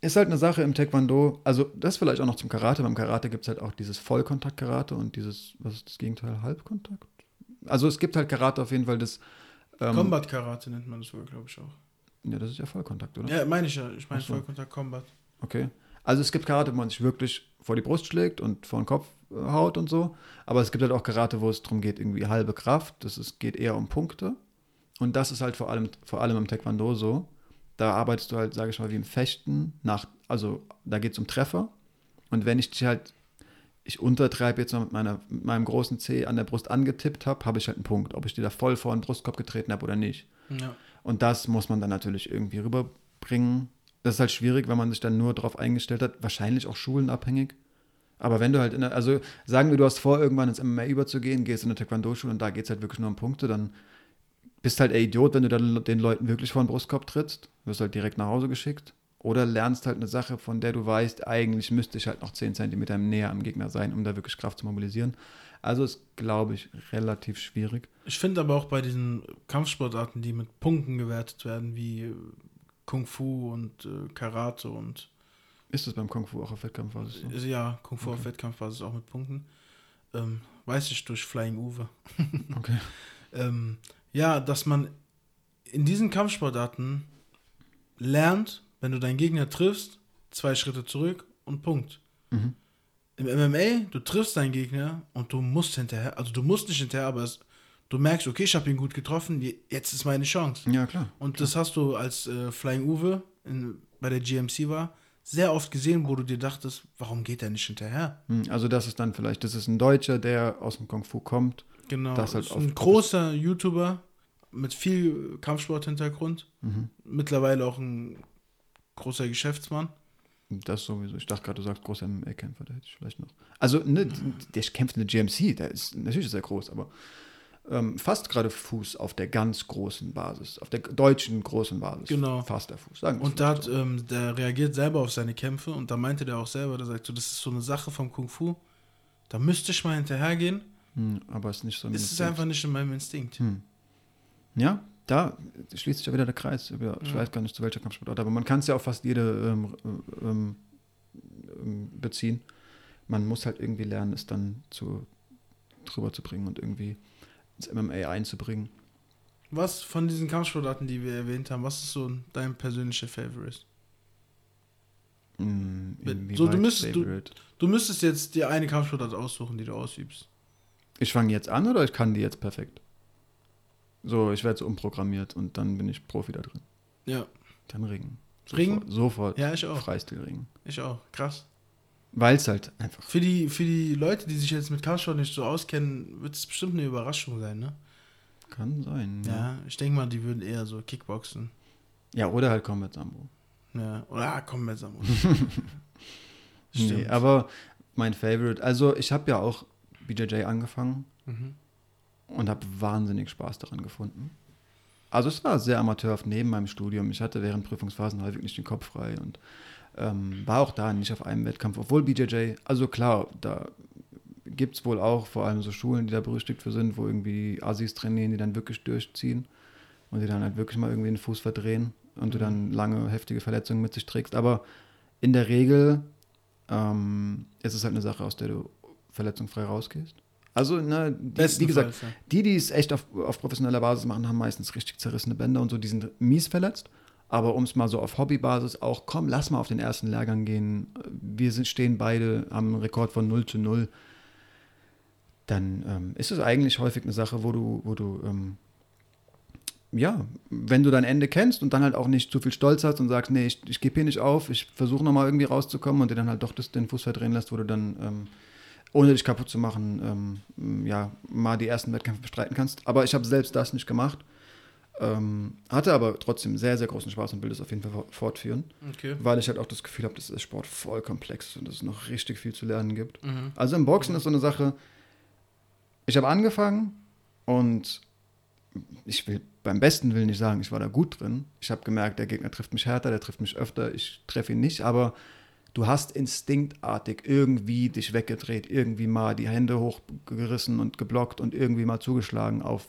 ist halt eine Sache im Taekwondo, also das vielleicht auch noch zum Karate. Beim Karate gibt es halt auch dieses Vollkontakt-Karate und dieses, was ist das Gegenteil, Halbkontakt? Also es gibt halt Karate auf jeden Fall das. Ähm, Combat Karate nennt man das sogar, glaube ich auch. Ja, das ist ja Vollkontakt, oder? Ja, meine ich ja. Ich meine so. Vollkontakt Combat. Okay. Also es gibt Karate, wo man sich wirklich vor die Brust schlägt und vor den Kopf äh, haut und so. Aber es gibt halt auch Karate, wo es darum geht, irgendwie halbe Kraft. Das ist, geht eher um Punkte. Und das ist halt vor allem, vor allem im Taekwondo so. Da arbeitest du halt, sage ich mal, wie im Fechten. Nach, also da geht es um Treffer. Und wenn ich dich halt, ich untertreibe jetzt mal mit, meiner, mit meinem großen C an der Brust angetippt habe, habe ich halt einen Punkt. Ob ich dir da voll vor den Brustkorb getreten habe oder nicht. Ja. Und das muss man dann natürlich irgendwie rüberbringen. Das ist halt schwierig, wenn man sich dann nur darauf eingestellt hat. Wahrscheinlich auch schulenabhängig. Aber wenn du halt in der, also sagen wir, du hast vor, irgendwann ins MMA überzugehen, gehst in eine Taekwondo-Schule und da geht es halt wirklich nur um Punkte, dann bist halt der Idiot, wenn du dann den Leuten wirklich vor den Brustkorb trittst, wirst halt direkt nach Hause geschickt. Oder lernst halt eine Sache, von der du weißt, eigentlich müsste ich halt noch 10 Zentimeter näher am Gegner sein, um da wirklich Kraft zu mobilisieren. Also ist, glaube ich, relativ schwierig. Ich finde aber auch bei diesen Kampfsportarten, die mit Punkten gewertet werden, wie Kung Fu und äh, Karate und Ist es beim Kung Fu auch auf Wettkampfbasis so? äh, ja, Kung Fu auf Okay. Wettkampfbasis auch mit Punkten. Ähm, weiß ich durch Flying Uwe. Okay. ähm, ja, dass man in diesen Kampfsportarten lernt, wenn du deinen Gegner triffst, zwei Schritte zurück und Punkt. Mhm. Im MMA, du triffst deinen Gegner und du musst hinterher, also du musst nicht hinterher, aber es, du merkst, okay, ich habe ihn gut getroffen, je- jetzt ist meine Chance. Ja, klar. Und das hast du als äh, Flying Uwe in, bei der GMC war, sehr oft gesehen, wo du dir dachtest, warum geht er nicht hinterher? Hm, Also das ist dann vielleicht, das ist ein Deutscher, der aus dem Kung Fu kommt. Genau. Das halt ist ein großer YouTuber mit viel Kampfsport-Hintergrund. Mhm. Mittlerweile auch ein großer Geschäftsmann. Das sowieso. Ich dachte gerade, du sagst großer MMA-Kämpfer, da hätte ich vielleicht noch. Also, ne, der kämpft in der GMC, der ist natürlich sehr groß, aber ähm, fast gerade Fuß auf der ganz großen Basis, auf der deutschen großen Basis. Genau. Fast der Fuß, sagen wir Und da hat, so. ähm, der reagiert selber auf seine Kämpfe und da meinte der auch selber, der sagt so, das ist so eine Sache vom Kung Fu. Da müsste ich mal hinterhergehen. Hm, aber es ist nicht so. Es ist einfach nicht in meinem Instinkt. Hm. Ja, da schließt sich ja wieder der Kreis. Über, ich Ja. weiß gar nicht, zu welcher Kampfsportart, aber man kann es ja auf fast jede ähm, ähm, ähm, beziehen. Man muss halt irgendwie lernen, es dann zu, drüber zu bringen und irgendwie ins MMA einzubringen. Was von diesen Kampfsportarten, die wir erwähnt haben, was ist so dein persönlicher Favorite? Hm, So, du müsstest- du-? Du müsstest jetzt dir eine Kampfsportart aussuchen, die du ausübst. Ich fange jetzt an oder ich kann die jetzt perfekt? So, ich werde so umprogrammiert und dann bin ich Profi da drin. Ja. Dann Ringen. Ringen? Sofort, sofort Ja, ich auch. Freistilringen. Ich auch. Krass. Weil es halt einfach Für die, für die Leute, die sich jetzt mit Kampfsport nicht so auskennen, wird es bestimmt eine Überraschung sein, ne? kann sein. Ja, ich denke mal, die würden eher so Kickboxen. Ja, oder halt Combat Sambo. Ja. Oder ah, komm mit Samu. Nee, aber mein Favorite, also ich habe ja auch BJJ angefangen Mhm. und habe wahnsinnig Spaß daran gefunden. Also es war sehr amateurhaft neben meinem Studium. Ich hatte während Prüfungsphasen häufig nicht den Kopf frei und ähm, war auch da nicht auf einem Wettkampf, obwohl BJJ, also klar, da gibt es wohl auch vor allem so Schulen, die da berüchtigt für sind, wo irgendwie Assis trainieren, die dann wirklich durchziehen und die dann halt wirklich mal irgendwie den Fuß verdrehen und du dann lange heftige Verletzungen mit sich trägst. Aber in der Regel ähm, ist es halt eine Sache, aus der du verletzungsfrei rausgehst. Also, ne, die, wie gesagt, Bestenfalls, ja. die, die es echt auf, auf professioneller Basis machen, haben meistens richtig zerrissene Bänder und so, die sind mies verletzt. Aber um es mal so auf Hobbybasis auch, komm, lass mal auf den ersten Lehrgang gehen. Wir sind, stehen beide am Rekord von 0 zu 0. Dann ähm, ist es eigentlich häufig eine Sache, wo du, wo du, ähm, ja, wenn du dein Ende kennst und dann halt auch nicht zu viel Stolz hast und sagst, nee, ich, ich gebe hier nicht auf, ich versuche nochmal irgendwie rauszukommen und dir dann halt doch das, den Fuß verdrehen lässt, wo du dann, ähm, ohne dich kaputt zu machen, ähm, ja, mal die ersten Wettkämpfe bestreiten kannst. Aber ich habe selbst das nicht gemacht. Ähm, hatte aber trotzdem sehr, sehr großen Spaß und will das auf jeden Fall fort- fortführen, Okay. weil ich halt auch das Gefühl habe, dass der Sport voll komplex ist und dass es noch richtig viel zu lernen gibt. Mhm. Also im Boxen ist so eine Sache, ich habe angefangen und ich will beim besten Willen nicht sagen, ich war da gut drin. Ich habe gemerkt, der Gegner trifft mich härter, der trifft mich öfter, ich treffe ihn nicht, aber du hast instinktartig irgendwie dich weggedreht, irgendwie mal die Hände hochgerissen und geblockt und irgendwie mal zugeschlagen auf,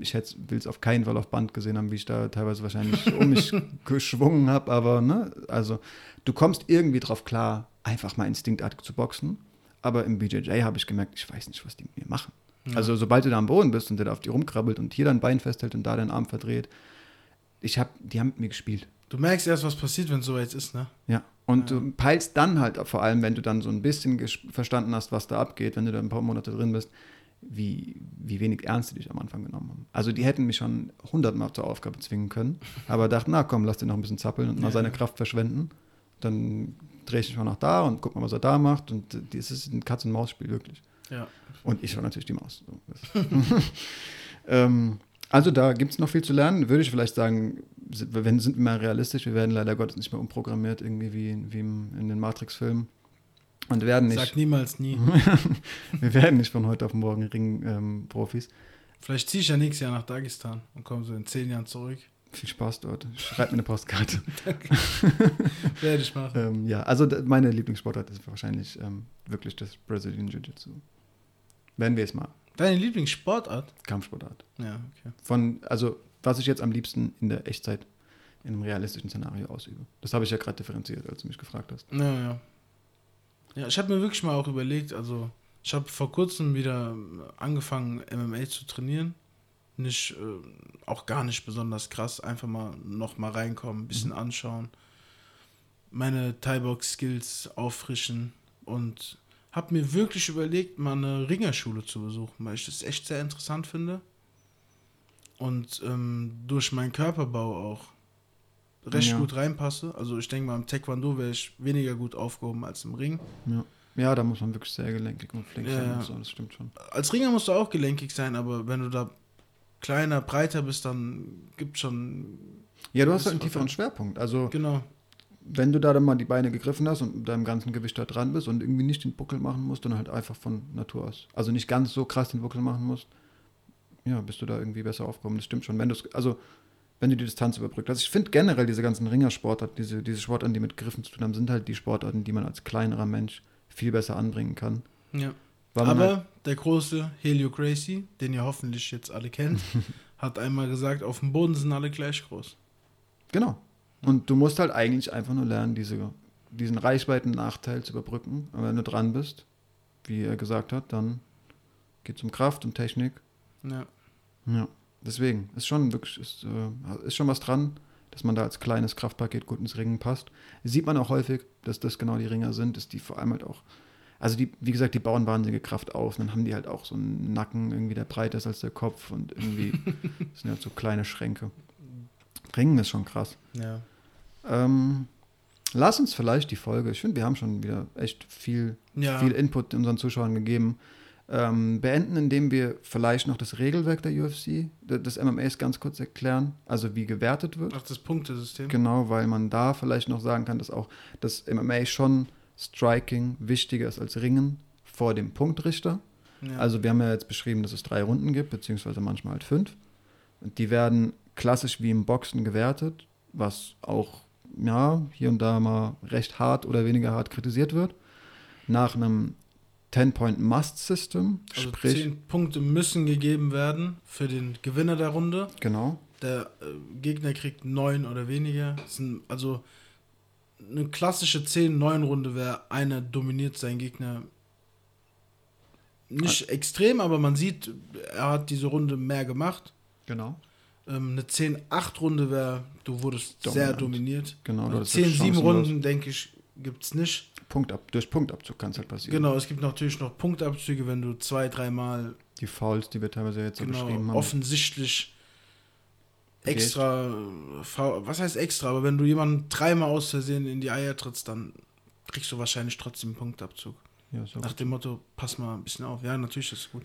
ich will es auf keinen Fall auf Band gesehen haben, wie ich da teilweise wahrscheinlich um mich geschwungen habe, aber ne, also du kommst irgendwie drauf klar, einfach mal instinktartig zu boxen. Aber im BJJ habe ich gemerkt, ich weiß nicht, was die mit mir machen. Ja. Also sobald du da am Boden bist und der da auf dir rumkrabbelt und hier dein Bein festhält und da deinen Arm verdreht, ich habe, die haben mit mir gespielt. Du merkst erst, was passiert, wenn es soweit ist, ne? Ja. Und Ja. du peilst dann halt, vor allem wenn du dann so ein bisschen verstanden hast, was da abgeht, wenn du da ein paar Monate drin bist, wie, wie wenig ernst die dich am Anfang genommen haben. Also die hätten mich schon hundertmal zur Aufgabe zwingen können, aber dachten, na komm, lass den noch ein bisschen zappeln und mal Ja. seine Kraft verschwenden. Dann drehe ich mich mal nach da und guck mal, was er da macht. Und das ist ein Katz-und-Maus-Spiel, wirklich. Ja. Und ich war natürlich die Maus. So, ähm, also da gibt es noch viel zu lernen. Würde ich vielleicht sagen, sind wir, wenn, sind wir mal realistisch. Wir werden leider Gottes nicht mehr umprogrammiert, irgendwie wie, wie in den Matrix-Filmen. Und werden Sag nicht, niemals nie. wir werden nicht von heute auf morgen Ring-Profis. Vielleicht ziehe ich ja nächstes Jahr nach Dagestan und komme so in zehn Jahren zurück. viel Spaß dort. Schreib mir eine Postkarte. Werde ich machen. ähm, ja, also meine Lieblingssportart ist wahrscheinlich ähm, wirklich das Brazilian Jiu-Jitsu. Wenn wir es mal. Deine Lieblingssportart? Kampfsportart. Ja, okay. Von, also, was ich jetzt am liebsten in der Echtzeit in einem realistischen Szenario ausübe. Das habe ich ja gerade differenziert, als du mich gefragt hast. Ja, ja. Ja, ich habe mir wirklich mal auch überlegt, also ich habe vor kurzem wieder angefangen, MMA zu trainieren. Nicht, äh, auch gar nicht besonders krass, einfach mal noch mal reinkommen, ein bisschen mhm. anschauen, meine Thai-Box-Skills auffrischen und habe mir wirklich überlegt, mal eine Ringerschule zu besuchen, weil ich das echt sehr interessant finde. Und ähm, durch meinen Körperbau auch recht ja. gut reinpasse. Also ich denke mal, im Taekwondo wäre ich weniger gut aufgehoben als im Ring. Ja. ja, da muss man wirklich sehr gelenkig und flink ja, sein. So, das stimmt schon. Als Ringer musst du auch gelenkig sein, aber wenn du da kleiner, breiter bist, dann gibt schon. Ja, du hast halt einen tieferen Schwerpunkt. Also genau. Wenn du da dann mal die Beine gegriffen hast und mit deinem ganzen Gewicht da dran bist und irgendwie nicht den Buckel machen musst, dann halt einfach von Natur aus. Also nicht ganz so krass den Buckel machen musst, ja, bist du da irgendwie besser aufgehoben. Das stimmt schon. Wenn du also wenn du die Distanz überbrückst. Also ich finde generell diese ganzen Ringersportarten, diese, diese Sportarten, die mit Griffen zu tun haben, sind halt die Sportarten, die man als kleinerer Mensch viel besser anbringen kann. Ja. Aber halt der große Helio Gracie, den ihr hoffentlich jetzt alle kennt, hat einmal gesagt, auf dem Boden sind alle gleich groß. Genau. Und du musst halt eigentlich einfach nur lernen, diese, diesen Reichweiten-Nachteil zu überbrücken. Und wenn du dran bist, wie er gesagt hat, dann geht es um Kraft und Technik. Ja. Ja deswegen ist schon wirklich ist, äh, ist schon was dran, dass man da als kleines Kraftpaket gut ins Ringen passt. Sieht man auch häufig, dass das genau die Ringer sind, dass die vor allem halt auch, also die, wie gesagt, die bauen wahnsinnige Kraft auf. Und dann haben die halt auch so einen Nacken, irgendwie der breiter ist als der Kopf und irgendwie sind halt so kleine Schränke. Ringen ist schon krass. Ja. Ähm, lass uns vielleicht die Folge, ich finde, wir haben schon wieder echt viel, ja. viel Input unseren Zuschauern gegeben ähm, beenden, indem wir vielleicht noch das Regelwerk der UFC, des MMAs ganz kurz erklären, also wie gewertet wird. Ach, das Punktesystem. Genau, weil man da vielleicht noch sagen kann, dass auch das MMA schon Striking wichtiger ist als Ringen vor dem Punktrichter. Ja. Also wir haben ja jetzt beschrieben, dass es drei Runden gibt, beziehungsweise manchmal halt fünf. Und die werden klassisch wie im Boxen gewertet, was auch ja, hier und da mal recht hart oder weniger hart kritisiert wird. Nach einem 10-Point-Must-System. Also sprich, 10 Punkte müssen gegeben werden für den Gewinner der Runde. Genau. Der äh, Gegner kriegt 9 oder weniger. Sind, also eine klassische 10-9-Runde wäre, einer dominiert seinen Gegner nicht extrem, aber man sieht, er hat diese Runde mehr gemacht. Genau. Ähm, eine 10-8-Runde wäre, du wurdest Dominant. sehr dominiert. Genau. 10-7-Runden, denke ich, gibt es nicht. Punktab, durch Punktabzug kann es halt passieren. Genau, es gibt natürlich noch Punktabzüge, wenn du zwei, dreimal. Die Fouls, die wir teilweise jetzt genau, so beschrieben haben. Offensichtlich extra. Was heißt extra? Aber wenn du jemanden dreimal aus Versehen in die Eier trittst, dann kriegst du wahrscheinlich trotzdem einen Punktabzug. Ja, Nach gut. dem Motto, pass mal ein bisschen auf. Ja, natürlich ist es gut.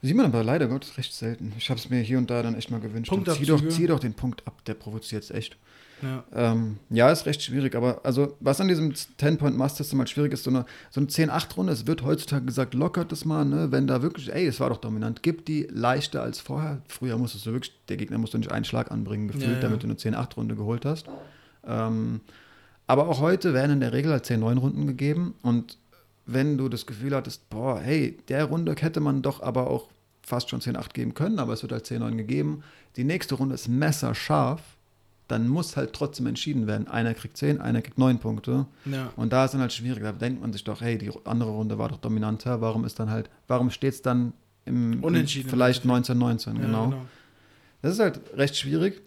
Sieht man aber leider Gottes recht selten. Ich habe es mir hier und da dann echt mal gewünscht. Zieh doch, zieh doch den Punkt ab, der provoziert es echt. Ja. Ähm, ja, ist recht schwierig, aber also was an diesem 10-Point-Must-System halt schwierig ist, so eine, so eine 10-8-Runde, es wird heutzutage gesagt, lockert das mal, ne? wenn da wirklich, ey, es war doch dominant, gib die leichter als vorher. Früher musstest du wirklich, der Gegner musste nicht einen Schlag anbringen, gefühlt, ja, ja. damit du eine 10-8-Runde geholt hast. Ähm, aber auch heute werden in der Regel halt 10-9-Runden gegeben und wenn du das Gefühl hattest, boah, hey, der Runde hätte man doch aber auch fast schon 10-8 geben können, aber es wird halt 10-9 gegeben. Die nächste Runde ist messerscharf dann muss halt trotzdem entschieden werden. Einer kriegt 10, einer kriegt 9 Punkte. Ja. Und da ist dann halt schwierig. Da denkt man sich doch, hey, die andere Runde war doch dominanter. Warum ist dann halt, warum steht es dann im, Unentschieden vielleicht 19-19, ja, genau. genau. Das ist halt recht schwierig.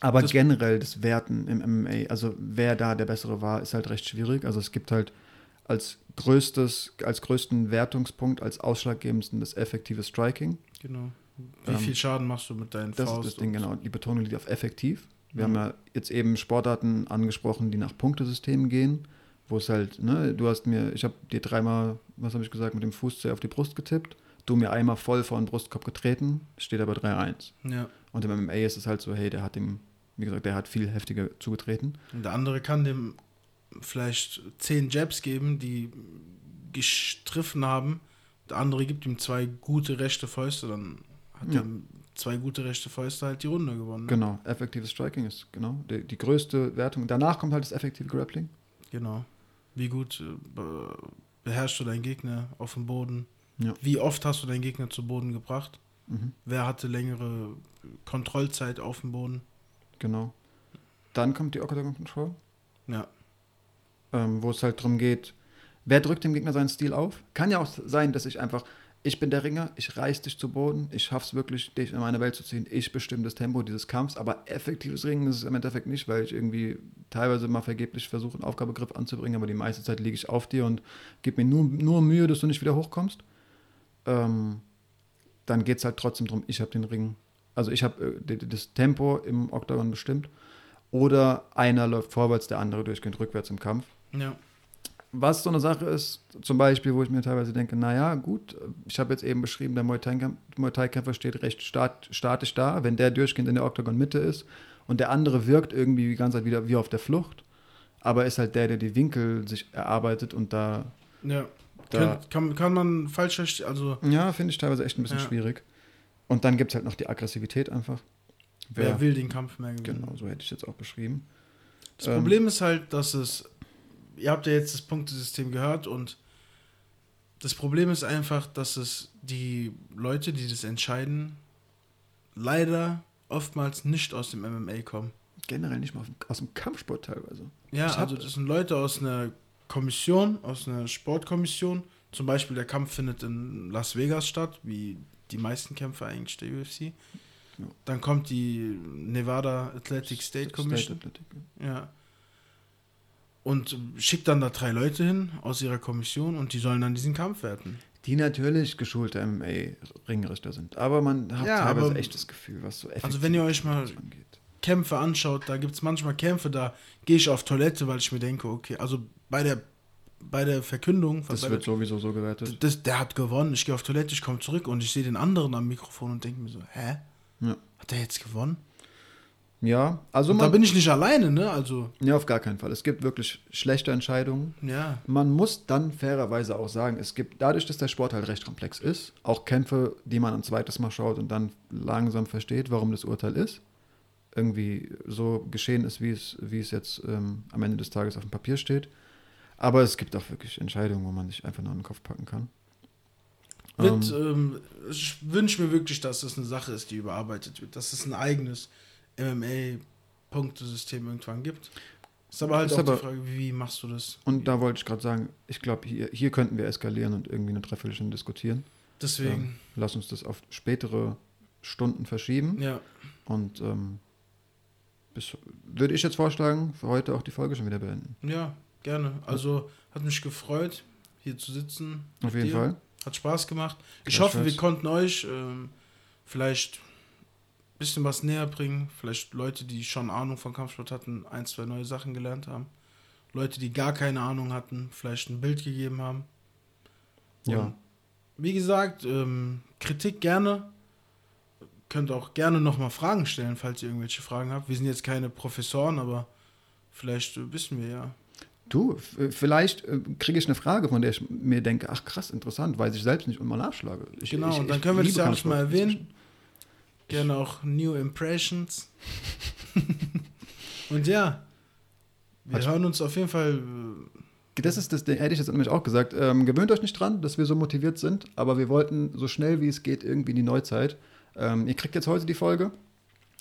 Aber das generell das Werten im MMA, also wer da der Bessere war, ist halt recht schwierig. Also es gibt halt als größtes, als größten Wertungspunkt, als ausschlaggebendsten das effektive Striking. Genau. Wie ähm, viel Schaden machst du mit deinen das Faust? Das ist das Ding, genau. Die Betonung liegt auf effektiv. Wir mhm. haben ja jetzt eben Sportarten angesprochen, die nach Punktesystemen gehen, wo es halt, ne, du hast mir, ich habe dir dreimal, was habe ich gesagt, mit dem Fuß sehr auf die Brust getippt, du mir einmal voll vor den Brustkorb getreten, steht aber 3-1. Ja. Und im MMA ist es halt so, hey, der hat ihm, wie gesagt, der hat viel heftiger zugetreten. Und der andere kann dem vielleicht zehn Jabs geben, die gestriffen haben. Der andere gibt ihm zwei gute rechte Fäuste, dann hat ja. er zwei gute rechte Fäuste halt die Runde gewonnen. Ne? Genau, effektives Striking ist genau die, die, größte Wertung. Danach kommt halt das effektive Grappling. Genau. Wie gut äh, beherrschst du deinen Gegner auf dem Boden? Ja. Wie oft hast du deinen Gegner zu Boden gebracht? Mhm. Wer hatte längere Kontrollzeit auf dem Boden? Genau. Dann kommt die Octagon Control, Ja. Ähm, wo es halt darum geht, wer drückt dem Gegner seinen Stil auf? Kann ja auch sein, dass ich einfach, ich bin der Ringer, ich reiß dich zu Boden, ich schaff's wirklich, dich in meine Welt zu ziehen, ich bestimme das Tempo dieses Kampfs, aber effektives Ringen ist es im Endeffekt nicht, weil ich irgendwie teilweise mal vergeblich versuche, einen Aufgabegriff anzubringen, aber die meiste Zeit liege ich auf dir und gib mir nur, nur Mühe, dass du nicht wieder hochkommst. Ähm, dann geht es halt trotzdem darum, ich habe den Ring, also ich habe äh, das Tempo im Oktagon bestimmt oder einer läuft vorwärts, der andere durchgehend rückwärts im Kampf. Ja. Was so eine Sache ist, zum Beispiel, wo ich mir teilweise denke, naja, gut, ich habe jetzt eben beschrieben, der Muay Thai-Kämpfer steht recht stat statisch da, wenn der durchgehend in der Oktagon-Mitte ist und der andere wirkt irgendwie die ganze Zeit wieder wie auf der Flucht, aber ist halt der, der die Winkel sich erarbeitet und da, Ja. da kann, kann man falsch verstehen, also ja, finde ich teilweise echt ein bisschen Ja. schwierig. Und dann gibt es halt noch die Aggressivität einfach. wer will den Kampf mehr gewinnen? Genau, so hätte ich jetzt auch beschrieben. Das Ähm, Problem ist halt, dass es, ihr habt ja jetzt das Punktesystem gehört und das Problem ist einfach, dass es die Leute, die das entscheiden, leider oftmals nicht aus dem MMA kommen. Generell nicht mal aus dem, Kampfsport teilweise. Ja, Ich also das sind Leute aus einer Kommission, aus einer Sportkommission. Zum Beispiel der Kampf findet in Las Vegas statt, wie die meisten Kämpfe eigentlich der UFC. Ja. Dann kommt die Nevada Athletic State Commission. State Athletic. Ja. Und schickt dann da drei Leute hin aus ihrer Kommission und die sollen dann diesen Kampf werten. Die natürlich geschulte MMA-Ringrichter sind. Aber man hat Ja, teilweise aber- echt das Gefühl, was so Also wenn ihr euch mal effektiv angeht. Kämpfe anschaut, da gibt es manchmal Kämpfe, da gehe ich auf Toilette, weil ich mir denke, okay, also bei der, bei der Verkündung, Das wird der, sowieso so gewertet. das, der hat gewonnen, ich gehe auf Toilette, ich komme zurück und ich sehe den anderen am Mikrofon und denke mir so, hä? Ja. Hat der jetzt gewonnen? Ja, also Und da man, bin ich nicht alleine, ne? Also, ja, auf gar keinen Fall. Es gibt wirklich schlechte Entscheidungen. ja. Man muss dann fairerweise auch sagen, es gibt dadurch, dass der Sport halt recht komplex ist, auch Kämpfe, die man ein zweites Mal schaut und dann langsam versteht, warum das Urteil ist, irgendwie so geschehen ist, wie es, wie es jetzt ähm, am Ende des Tages auf dem Papier steht. Aber es gibt auch wirklich Entscheidungen, wo man sich einfach nur in den Kopf packen kann. Wird, Ähm, ähm, ich wünsche mir wirklich, dass das eine Sache ist, die überarbeitet wird, dass es ein eigenes MMA-Punktesystem irgendwann gibt. Ist aber halt Ist auch aber- die Frage, wie machst du das? Und da wollte ich gerade sagen, ich glaube, hier, hier könnten wir eskalieren und irgendwie eine Dreiviertelstunde diskutieren. Deswegen, Lass uns das auf spätere Stunden verschieben. ja. Und ähm, bis, würde ich jetzt vorschlagen, für heute auch die Folge schon wieder beenden. Ja, gerne. Also hat mich gefreut, hier zu sitzen. Auf jeden dir. Fall. Hat Spaß gemacht. Ich Gleichfalls. hoffe, wir konnten euch ähm, vielleicht bisschen was näher bringen. Vielleicht Leute, die schon Ahnung von Kampfsport hatten, ein, zwei neue Sachen gelernt haben. Leute, die gar keine Ahnung hatten, vielleicht ein Bild gegeben haben. Ja. Und wie gesagt, ähm, Kritik gerne. Könnt auch gerne nochmal Fragen stellen, falls ihr irgendwelche Fragen habt. Wir sind jetzt keine Professoren, aber vielleicht äh, wissen wir ja. Du, f- vielleicht äh, kriege ich eine Frage, von der ich mir denke, ach krass, interessant, weiß ich selbst nicht und mal nachschlage. Ich, Genau, ich, und dann ich können wir das ja alles Kampfsport mal erwähnen. Gerne auch New Impressions. Und ja, wir Hat- hören uns auf jeden Fall. äh, Das ist das, Ding, hätte ich jetzt nämlich auch gesagt. Ähm, gewöhnt euch nicht dran, dass wir so motiviert sind, aber wir wollten so schnell wie es geht irgendwie in die Neuzeit. Ähm, ihr kriegt jetzt heute die Folge,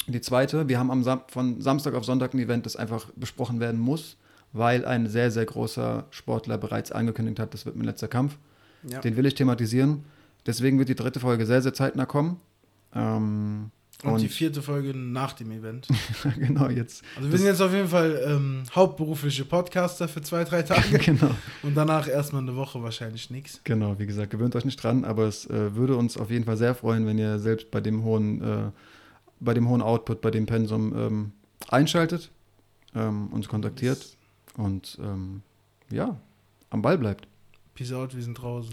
die zweite. Wir haben am Sam von Samstag auf Sonntag ein Event, das einfach besprochen werden muss, weil ein sehr, sehr großer Sportler bereits angekündigt hat, das wird mein letzter Kampf. Ja. Den will ich thematisieren. Deswegen wird die dritte Folge sehr, sehr zeitnah kommen. Ähm, und, und die vierte Folge nach dem Event. genau, jetzt. Also wir Das- sind jetzt auf jeden Fall ähm, hauptberufliche Podcaster für zwei, drei Tage. genau. Und danach erstmal eine Woche wahrscheinlich nichts. Genau, wie gesagt, gewöhnt euch nicht dran, aber es äh, würde uns auf jeden Fall sehr freuen, wenn ihr selbst bei dem hohen, äh, bei dem hohen Output, bei dem Pensum ähm, einschaltet, ähm, uns kontaktiert und ähm, ja, am Ball bleibt. Peace out, wir sind draußen.